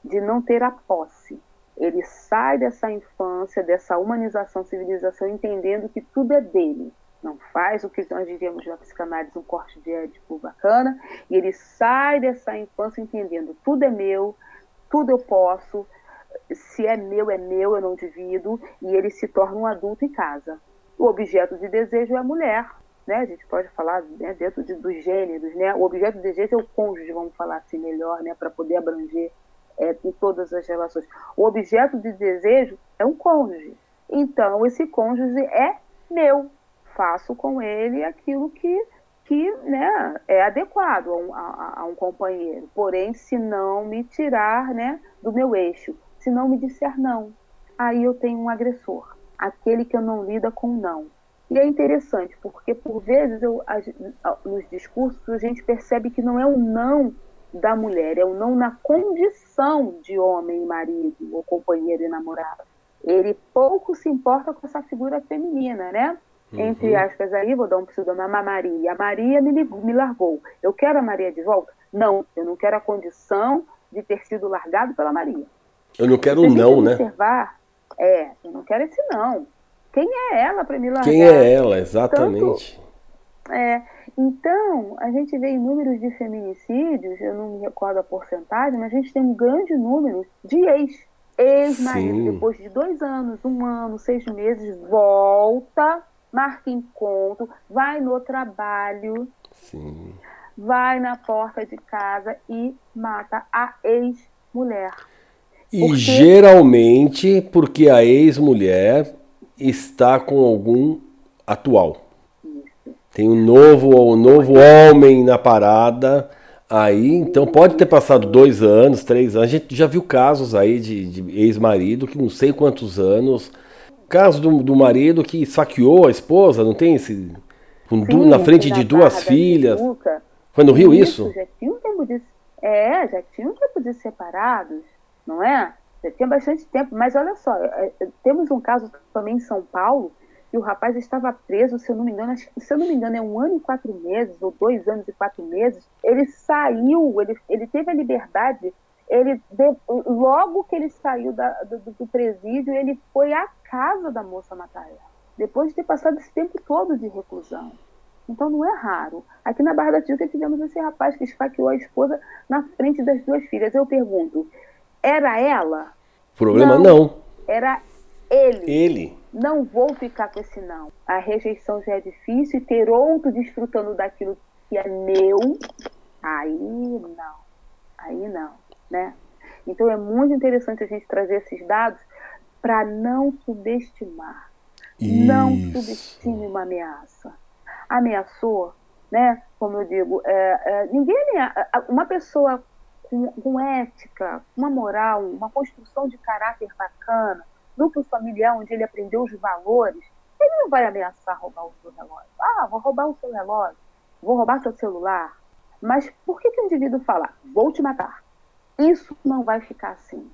de não ter a posse. Ele sai dessa infância, dessa humanização, civilização, entendendo que tudo é dele. Não faz o que nós diríamos na psicanálise, um corte de édipo bacana, e ele sai dessa infância entendendo tudo é meu, tudo eu posso, se é meu, é meu, eu não divido, e ele se torna um adulto em casa. O objeto de desejo é a mulher, né? A gente pode falar né, dentro de, dos gêneros, né? O objeto de desejo é o cônjuge, vamos falar assim melhor, né? Para poder abranger é, em todas as relações. O objeto de desejo é um cônjuge. Então, esse cônjuge é meu. Faço com ele aquilo que, que né, é adequado a um, a, a um companheiro. Porém, se não me tirar né, do meu eixo, se não me disser não, aí eu tenho um agressor, aquele que eu não lida com não. E é interessante, porque por vezes eu, nos discursos a gente percebe que não é o não da mulher, é o não na condição de homem e marido, ou companheiro e namorado. Ele pouco se importa com essa figura feminina, né? Uhum. Entre aspas aí, vou dar um pseudônimo a Maria. A Maria me, ligou, me largou. Eu quero a Maria de volta? Não, eu não quero a condição de ter sido largado pela Maria. Eu não quero não, né? observar, é, eu não quero esse não. Quem é ela para me largar? Quem é ela, exatamente. Tanto, é, então, a gente vê em números de feminicídios, eu não me recordo a porcentagem, mas a gente tem um grande número de ex. Ex-marido, depois de dois anos, um ano, seis meses, volta, marca encontro, vai no trabalho, Sim. vai na porta de casa e mata a ex-mulher. E porque... geralmente porque a ex-mulher está com algum atual. Tem um novo, um novo homem na parada. Aí, então pode ter passado dois anos, três anos. A gente já viu casos aí de, de ex-marido que não sei quantos anos. Caso do, do marido que saqueou a esposa, não tem esse. Sim, na frente de duas filhas. Foi no Rio isso? isso? Já tinha um tempo de, é, já tinha um tempo de separados não é? Tinha bastante tempo, mas olha só, é, é, temos um caso também em São Paulo, que o rapaz estava preso, se eu não me engano, se eu não me engano, é um ano e quatro meses, ou dois anos e quatro meses. Ele saiu, ele, ele teve a liberdade, ele logo que ele saiu da, do, do, presídio, ele foi à casa da moça matar ela, depois de ter passado esse tempo todo de reclusão. Então não é raro. Aqui na Barra da Tijuca tivemos esse rapaz que esfaqueou a esposa na frente das duas filhas. Eu pergunto, era ela? Problema não. não. Era ele. Ele. Não vou ficar com esse não. A rejeição já é difícil e ter outro desfrutando daquilo que é meu, aí não. Aí não, né? Então é muito interessante a gente trazer esses dados para não subestimar. Isso. Não subestime uma ameaça. Ameaçou, né? Como eu digo, é, é, ninguém uma pessoa com, com ética, uma moral, uma construção de caráter bacana, núcleo familiar onde ele aprendeu os valores, ele não vai ameaçar roubar o seu relógio. Ah, vou roubar o seu relógio, vou roubar seu celular. Mas por que, que o indivíduo fala, vou te matar? Isso não vai ficar assim.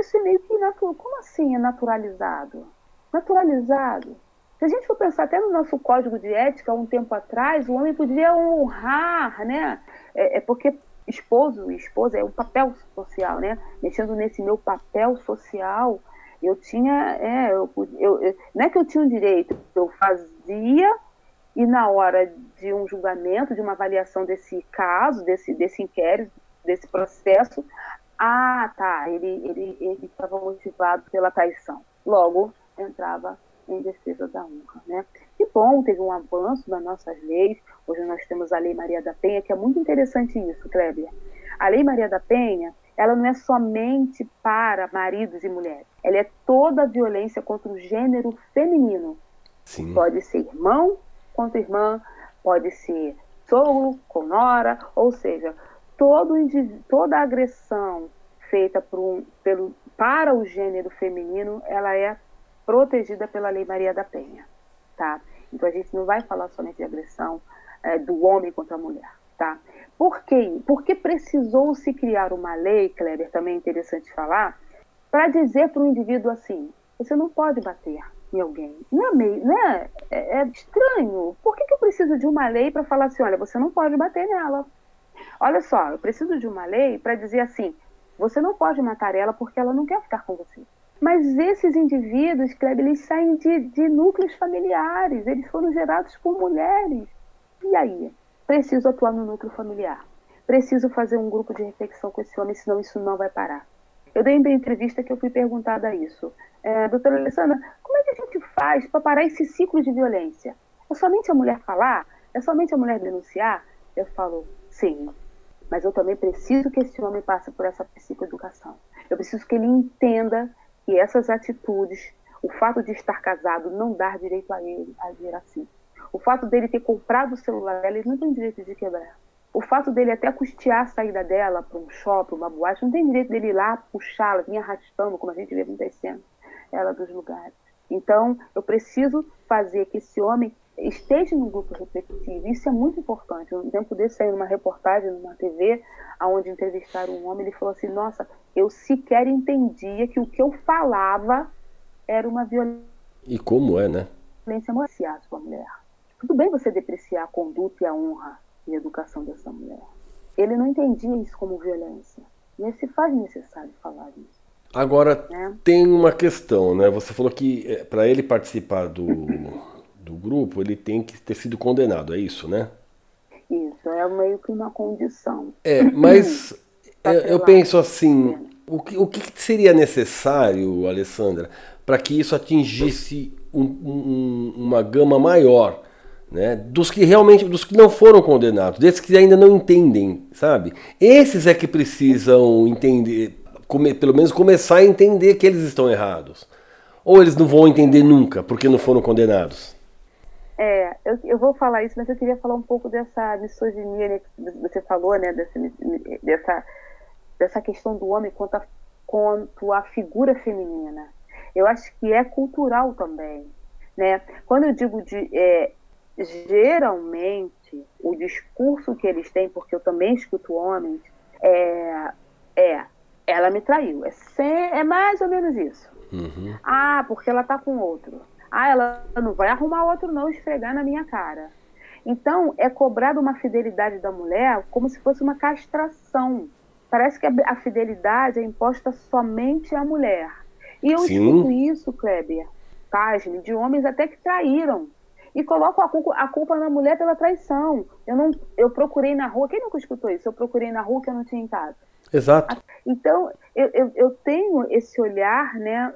Isso é meio que natural. Como assim é naturalizado? Naturalizado. Se a gente for pensar até no nosso código de ética, um tempo atrás, o homem podia honrar, né? É, é porque esposo e esposa é o papel social, né? Mexendo nesse meu papel social, eu tinha, é, eu, eu, não é que eu tinha o direito, eu fazia e na hora de um julgamento, de uma avaliação desse caso, desse, desse inquérito, desse processo, ah, tá, ele ele estava motivado pela traição. Logo, entrava em defesa da honra, né? Que bom, teve um avanço nas nossas leis. Hoje nós temos a Lei Maria da Penha, que é muito interessante isso, Kleber. A Lei Maria da Penha, ela não é somente para maridos e mulheres. Ela é toda a violência contra o gênero feminino. Sim. Pode ser irmão contra irmã, pode ser sogro com nora, ou seja, todo, toda agressão feita um, pelo, para o gênero feminino, ela é protegida pela Lei Maria da Penha, tá? Então a gente não vai falar somente de agressão é, do homem contra a mulher, tá? Por quê? Porque precisou se criar uma lei, Kleber, também é interessante falar, para dizer para o indivíduo assim: você não pode bater em alguém. Não é, meio, não é, é, é estranho. Por que, que eu preciso de uma lei para falar assim: olha, você não pode bater nela? Olha só, eu preciso de uma lei para dizer assim: você não pode matar ela porque ela não quer ficar com você. Mas esses indivíduos, Kleber, eles saem de, de núcleos familiares, eles foram gerados por mulheres. E aí? Preciso atuar no núcleo familiar. Preciso fazer um grupo de reflexão com esse homem, senão isso não vai parar. Eu dei uma entrevista que eu fui perguntada isso. É, doutora Alessandra, como é que a gente faz para parar esse ciclo de violência? É somente a mulher falar? É somente a mulher denunciar? Eu falo, sim. Mas eu também preciso que esse homem passe por essa psicoeducação. Eu preciso que ele entenda que essas atitudes, o fato de estar casado não dá direito a ele agir assim. O fato dele ter comprado o celular dela, ele não tem direito de quebrar. O fato dele até custear a saída dela para um shopping, uma boate, não tem direito dele ir lá puxá-la, vir arrastando, como a gente vê acontecendo, ela dos lugares. Então, eu preciso fazer que esse homem esteja no grupo reflexivo. Isso é muito importante. Um tempo desse saiu uma reportagem numa TV, onde entrevistaram um homem, ele falou assim, nossa, eu sequer entendia que o que eu falava era uma violência. E como é, né? Violência emocional sua mulher. Tudo bem você depreciar a conduta e a honra e a educação dessa mulher. Ele não entendia isso como violência. E se faz necessário falar isso. Agora, né? tem uma questão, né? Você falou que é, para ele participar do, do grupo, ele tem que ter sido condenado, é isso, né? Isso, é meio que uma condição. É, mas eu, eu, penso assim, o que, o que seria necessário, Alessandra, para que isso atingisse um, um, uma gama maior? Né, dos que realmente, dos que não foram condenados, desses que ainda não entendem, sabe? Esses é que precisam entender, come, pelo menos começar a entender que eles estão errados. Ou eles não vão entender nunca, porque não foram condenados. É, eu, eu, vou falar isso, mas eu queria falar um pouco dessa misoginia né, que você falou, né, dessa, dessa, dessa questão do homem quanto a, quanto a figura feminina. Eu acho que é cultural também, né? Quando eu digo de é, geralmente o discurso que eles têm, porque eu também escuto homens, é, é ela me traiu. É, sem, é mais ou menos isso. Uhum. Ah, porque ela tá com outro. Ah, ela não vai arrumar outro não esfregar na minha cara. Então, é cobrada uma fidelidade da mulher como se fosse uma castração. Parece que a fidelidade é imposta somente à mulher. E eu Sim. escuto isso, Kleber, pasme, de homens até que traíram. E colocam a culpa, a culpa, na mulher pela traição. Eu não, eu procurei na rua. Quem nunca escutou isso? Eu procurei na rua que eu não tinha em casa. Exato. Então, eu, eu, eu tenho esse olhar, né?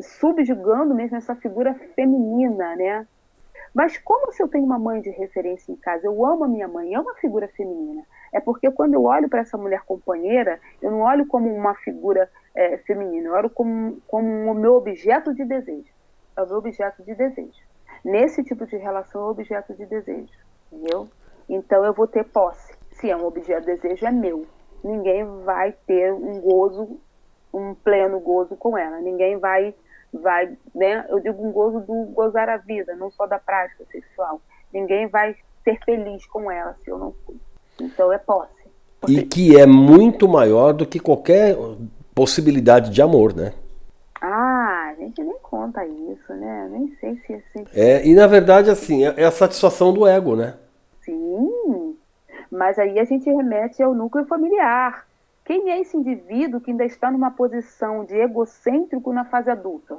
Subjugando mesmo essa figura feminina, né? Mas como se eu tenho uma mãe de referência em casa, eu amo a minha mãe, é uma figura feminina. É porque quando eu olho para essa mulher companheira, eu não olho como uma figura é, feminina, eu olho como, como o meu objeto de desejo. É o meu objeto de desejo. Nesse tipo de relação, é o objeto de desejo, entendeu? Então eu vou ter posse. Se é um objeto de desejo, é meu. Ninguém vai ter um gozo, um pleno gozo com ela. Ninguém vai vai, né? Eu digo um gozo do gozar a vida, não só da prática sexual. Ninguém vai ser feliz com ela se eu não fui. Então é posse. E que é muito maior do que qualquer possibilidade de amor, né? Ah, a gente nem conta isso, né? Nem sei se é assim. É, e na verdade, assim, é, é a satisfação do ego, né? Sim. Mas aí a gente remete ao núcleo familiar. Quem é esse indivíduo que ainda está numa posição de egocêntrico na fase adulta?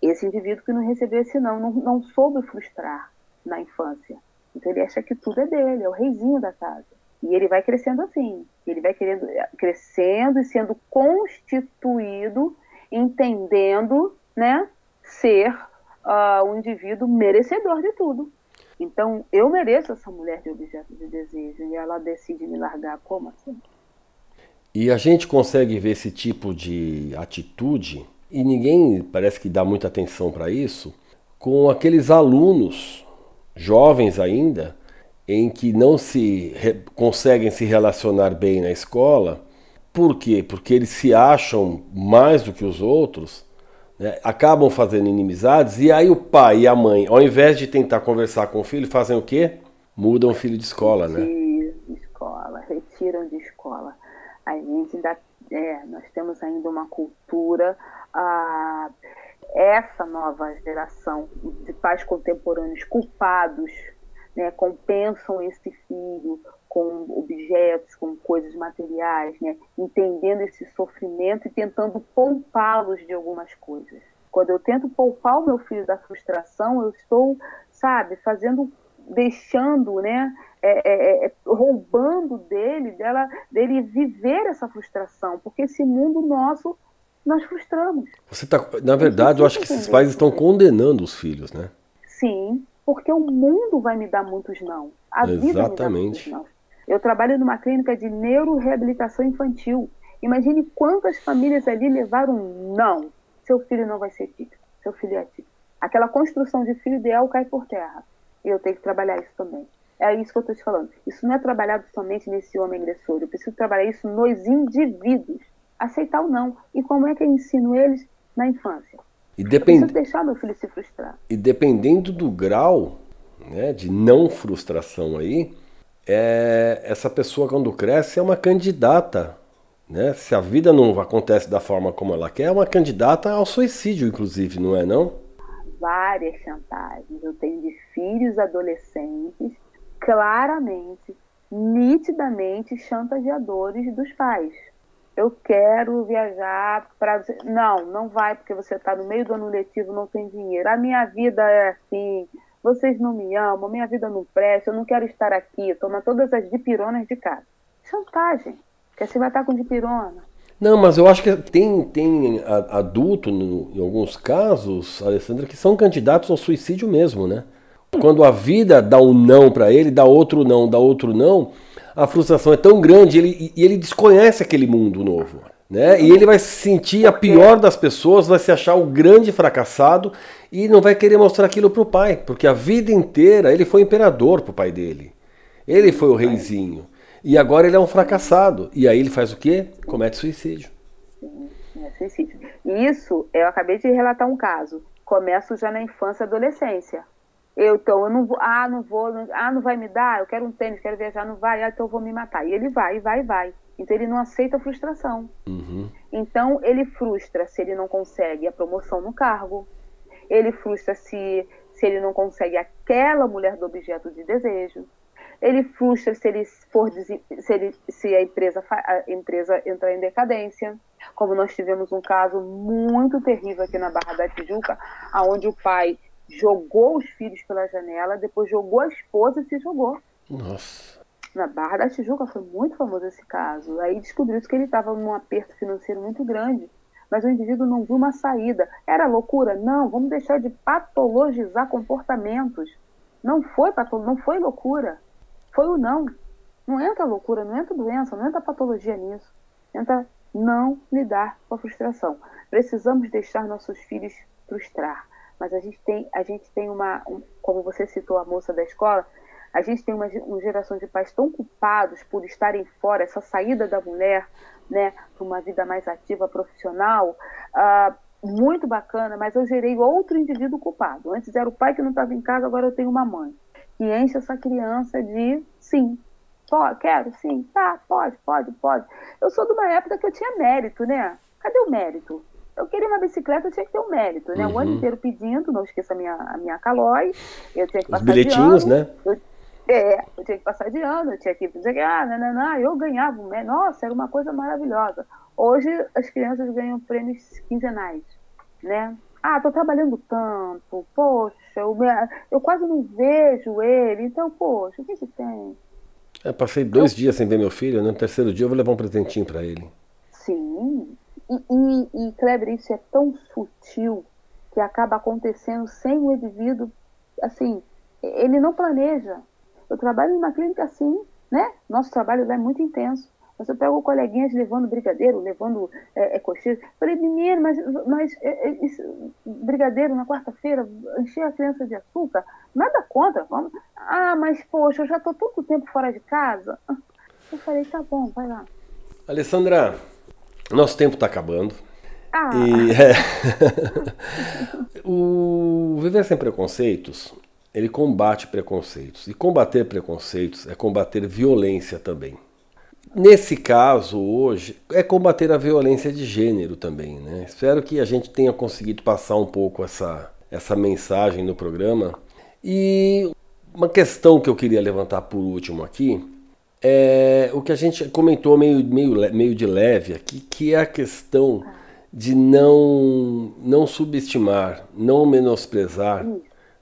Esse indivíduo que não recebeu esse não, não, não soube frustrar na infância. Então ele acha que tudo é dele, é o reizinho da casa. E ele vai crescendo assim. Ele vai querendo, crescendo e sendo constituído, entendendo, né, ser uh, um indivíduo merecedor de tudo. Então, eu mereço essa mulher de objeto de desejo e ela decide me largar como assim? E a gente consegue ver esse tipo de atitude, e ninguém parece que dá muita atenção para isso, com aqueles alunos, jovens ainda, em que não se conseguem se relacionar bem na escola. Por quê? Porque eles se acham mais do que os outros, né? acabam fazendo inimizades, e aí o pai e a mãe, ao invés de tentar conversar com o filho, fazem o quê? Mudam o filho de escola, né? De escola, retiram de escola a gente ainda, é, nós temos ainda uma cultura, ah, essa nova geração de pais contemporâneos culpados, né, compensam esse filho com objetos, com coisas materiais, né, entendendo esse sofrimento e tentando poupá-los de algumas coisas. Quando eu tento poupar o meu filho da frustração, eu estou, sabe, fazendo, deixando, né, é, é, é, roubando dele, dela, dele viver essa frustração, porque esse mundo nosso nós frustramos. Você tá, na verdade, eu acho que esses pais estão condenando os filhos, né? Sim, porque o mundo vai me dar muitos não. A Exatamente. vida me dá muitos não. Eu trabalho numa clínica de neuroreabilitação infantil. Imagine quantas famílias ali levaram não. Seu filho não vai ser típico. Seu filho é típico. Aquela construção de filho ideal cai por terra. E eu tenho que trabalhar isso também. É isso que eu estou te falando. Isso não é trabalhado somente nesse homem agressor. Eu preciso trabalhar isso nos indivíduos. Aceitar ou não. E como é que eu ensino eles na infância? E depend... Eu preciso deixar meu filho se frustrar. E dependendo do grau né, de não frustração aí, é... essa pessoa quando cresce é uma candidata. Né? Se a vida não acontece da forma como ela quer, é uma candidata ao suicídio, inclusive, não é não? Várias chantagens. Eu tenho de filhos adolescentes claramente, nitidamente chantageadores dos pais. Eu quero viajar para. Não, não vai porque você está no meio do ano letivo, não tem dinheiro. A minha vida é assim, vocês não me amam, minha vida não presta, eu não quero estar aqui. Toma todas as dipironas de casa. Chantagem. Porque você vai estar com dipirona. Não, mas eu acho que tem, tem adulto, em alguns casos, Alessandra, que são candidatos ao suicídio mesmo, né? Quando a vida dá um não para ele, dá outro não, dá outro não, a frustração é tão grande ele, e ele desconhece aquele mundo novo. Né? E ele vai se sentir a pior das pessoas, vai se achar o grande fracassado e não vai querer mostrar aquilo para o pai, porque a vida inteira ele foi imperador para o pai dele. Ele foi o reizinho. E agora ele é um fracassado. E aí ele faz o quê? Comete suicídio. É suicídio. Isso, eu acabei de relatar um caso. Começo já na infância e adolescência. Eu, então, eu não vou, ah, não vou, não, ah, não vai me dar, eu quero um tênis, quero viajar, não vai, ah, então eu vou me matar. E ele vai, vai, vai. Então ele não aceita a frustração. Uhum. Então ele frustra se ele não consegue a promoção no cargo. Ele frustra se, se ele não consegue aquela mulher do objeto de desejo. Ele frustra se ele for se, ele, se a empresa a empresa entrar em decadência, como nós tivemos um caso muito terrível aqui na Barra da Tijuca, aonde o pai jogou os filhos pela janela, depois jogou a esposa e se jogou. Nossa. Na Barra da Tijuca foi muito famoso esse caso. Aí descobriu que ele estava num aperto financeiro muito grande. mas o indivíduo não viu uma saída. Era loucura? Não, vamos deixar de patologizar comportamentos. Não foi, não foi loucura, foi o não. Não entra loucura, não entra doença, não entra patologia nisso. Entra não lidar com a frustração. Precisamos deixar nossos filhos frustrar. Mas a gente tem, a gente tem uma, um, como você citou a moça da escola, a gente tem uma, uma geração de pais tão culpados por estarem fora, essa saída da mulher né, para uma vida mais ativa, profissional, uh, muito bacana, mas eu gerei outro indivíduo culpado. Antes era o pai que não estava em casa, agora eu tenho uma mãe que enche essa criança de sim, quero, sim, tá, pode, pode, pode. Eu sou de uma época que eu tinha mérito, né? Cadê o mérito? Eu queria uma bicicleta, eu tinha que ter um mérito, né? Uhum. O ano inteiro pedindo, não esqueça a minha, a minha calói, eu tinha que passar Os bilhetinhos, ano, né? Eu, é, eu tinha que passar de ano, eu tinha que dizer, ah, não, não, eu ganhava, nossa, era uma coisa maravilhosa. Hoje as crianças ganham prêmios quinzenais, né? Ah, tô trabalhando tanto, poxa, eu, eu quase não vejo ele, então, poxa, o que que tem? Eu passei dois eu... dias sem ver meu filho, né? no terceiro dia eu vou levar um presentinho para ele. Sim, e, e, Kleber, isso é tão sutil que acaba acontecendo sem o indivíduo, assim, ele não planeja, eu trabalho numa clínica assim, né? Nosso trabalho lá é muito intenso. Você pega o coleguinhas levando brigadeiro, levando é, é, coxinha. Falei, menino, mas, mas é, é, isso, brigadeiro na quarta-feira, encher a criança de açúcar, nada contra. Vamos. Ah, mas poxa, eu já estou tanto tempo fora de casa. Eu falei, tá bom, vai lá. Alessandra, nosso tempo está acabando. Ah. E, é, o Viver Sem Preconceitos ele combate preconceitos. E combater preconceitos é combater violência também. Nesse caso, hoje, é combater a violência de gênero também. Né? Espero que a gente tenha conseguido passar um pouco essa, essa mensagem no programa. E uma questão que eu queria levantar por último aqui é o que a gente comentou meio, meio, meio de leve aqui, que é a questão de não, não subestimar, não menosprezar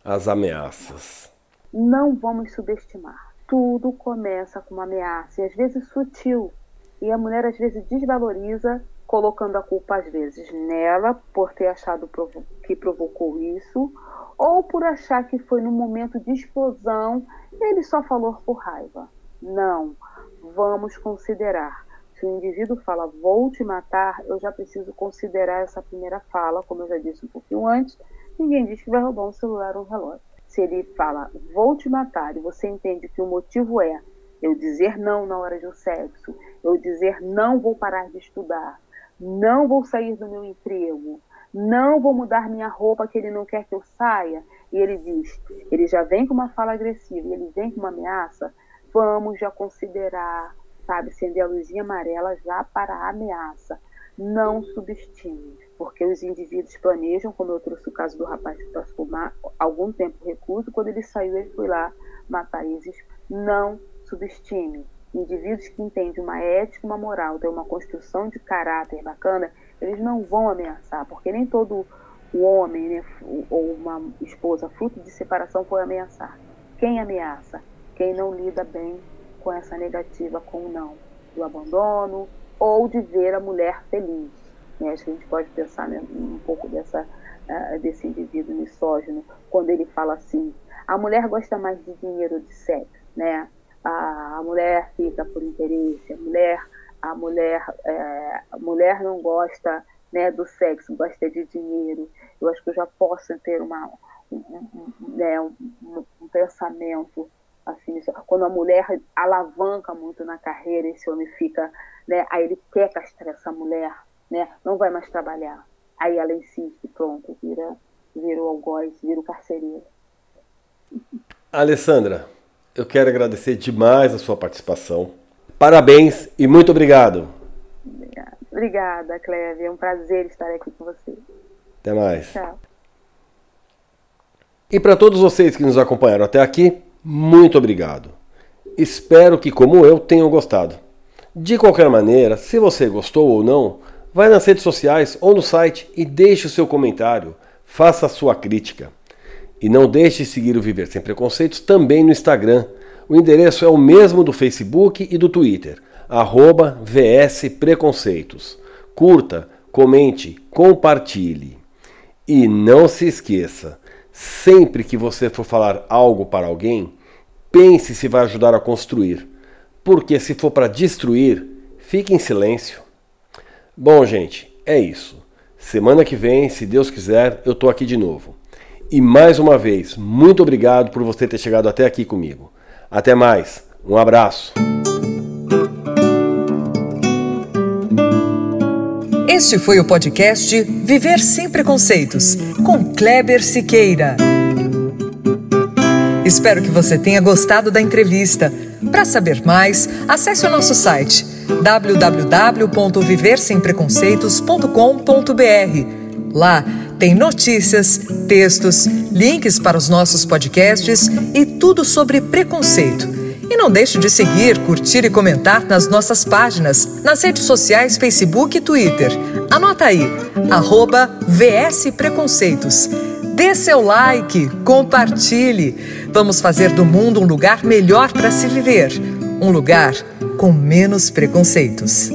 as ameaças? Não vamos subestimar. Tudo começa com uma ameaça, e às vezes sutil. E a mulher às vezes desvaloriza, colocando a culpa às vezes nela por ter achado que provocou isso, ou por achar que foi num momento de explosão e ele só falou por raiva. Não, vamos considerar. Se o indivíduo fala vou te matar, eu já preciso considerar essa primeira fala, como eu já disse um pouquinho antes, ninguém diz que vai roubar um celular ou um relógio. Se ele fala, vou te matar, e você entende que o motivo é eu dizer não na hora do sexo, eu dizer não vou parar de estudar, não vou sair do meu emprego, não vou mudar minha roupa que ele não quer que eu saia, e ele diz, ele já vem com uma fala agressiva, ele vem com uma ameaça, vamos já considerar, sabe, acender a luzinha amarela já para a ameaça. Não subestime porque os indivíduos planejam, como eu trouxe o caso do rapaz que passou fumar algum tempo recluso, quando ele saiu, ele foi lá matar Isis. Não subestime. Indivíduos que entendem uma ética, uma moral, tem uma construção de caráter bacana, eles não vão ameaçar, porque nem todo o homem né, ou uma esposa fruto de separação foi ameaçar. Quem ameaça? Quem não lida bem com essa negativa, com o não, do abandono ou de ver a mulher feliz. Né? Acho que a gente pode pensar né, um pouco dessa, uh, desse indivíduo misógino, quando ele fala assim: a mulher gosta mais de dinheiro de sexo, né? A, a mulher fica por interesse, a mulher, a mulher, é, a mulher não gosta né, do sexo, gosta de dinheiro. Eu acho que eu já posso ter uma, um, um, né, um, um pensamento assim, quando a mulher alavanca muito na carreira, esse homem fica, né, aí ele quer castrar essa mulher, né? Não vai mais trabalhar. Aí ela insiste, pronto, vira, vira o algoz, vira o carcereiro. Alessandra, eu quero agradecer demais a sua participação. Parabéns e muito obrigado. Obrigada, Obrigada Cleve. É um prazer estar aqui com você. Até mais. Tchau. E para todos vocês que nos acompanharam até aqui, muito obrigado. Espero que, como eu, tenham gostado. De qualquer maneira, se você gostou ou não, Vai nas redes sociais ou no site e deixe o seu comentário, faça a sua crítica. E não deixe de seguir o Viver Sem Preconceitos também no Instagram. O endereço é o mesmo do Facebook e do Twitter, arroba VS Preconceitos. Curta, comente, compartilhe. E não se esqueça, sempre que você for falar algo para alguém, pense se vai ajudar a construir. Porque se for para destruir, fique em silêncio. Bom, gente, é isso. Semana que vem, se Deus quiser, eu estou aqui de novo. E mais uma vez, muito obrigado por você ter chegado até aqui comigo. Até mais, um abraço. Este foi o podcast Viver Sem Preconceitos, com Kleber Siqueira. Espero que você tenha gostado da entrevista. Para saber mais, acesse o nosso site www.viversempreconceitos.com.br. Lá tem notícias, textos, links para os nossos podcasts e tudo sobre preconceito. E não deixe de seguir, curtir e comentar nas nossas páginas, nas redes sociais Facebook e Twitter. Anota aí, arroba VS Preconceitos. Dê seu like, compartilhe. Vamos fazer do mundo um lugar melhor para se viver. Um lugar com menos preconceitos.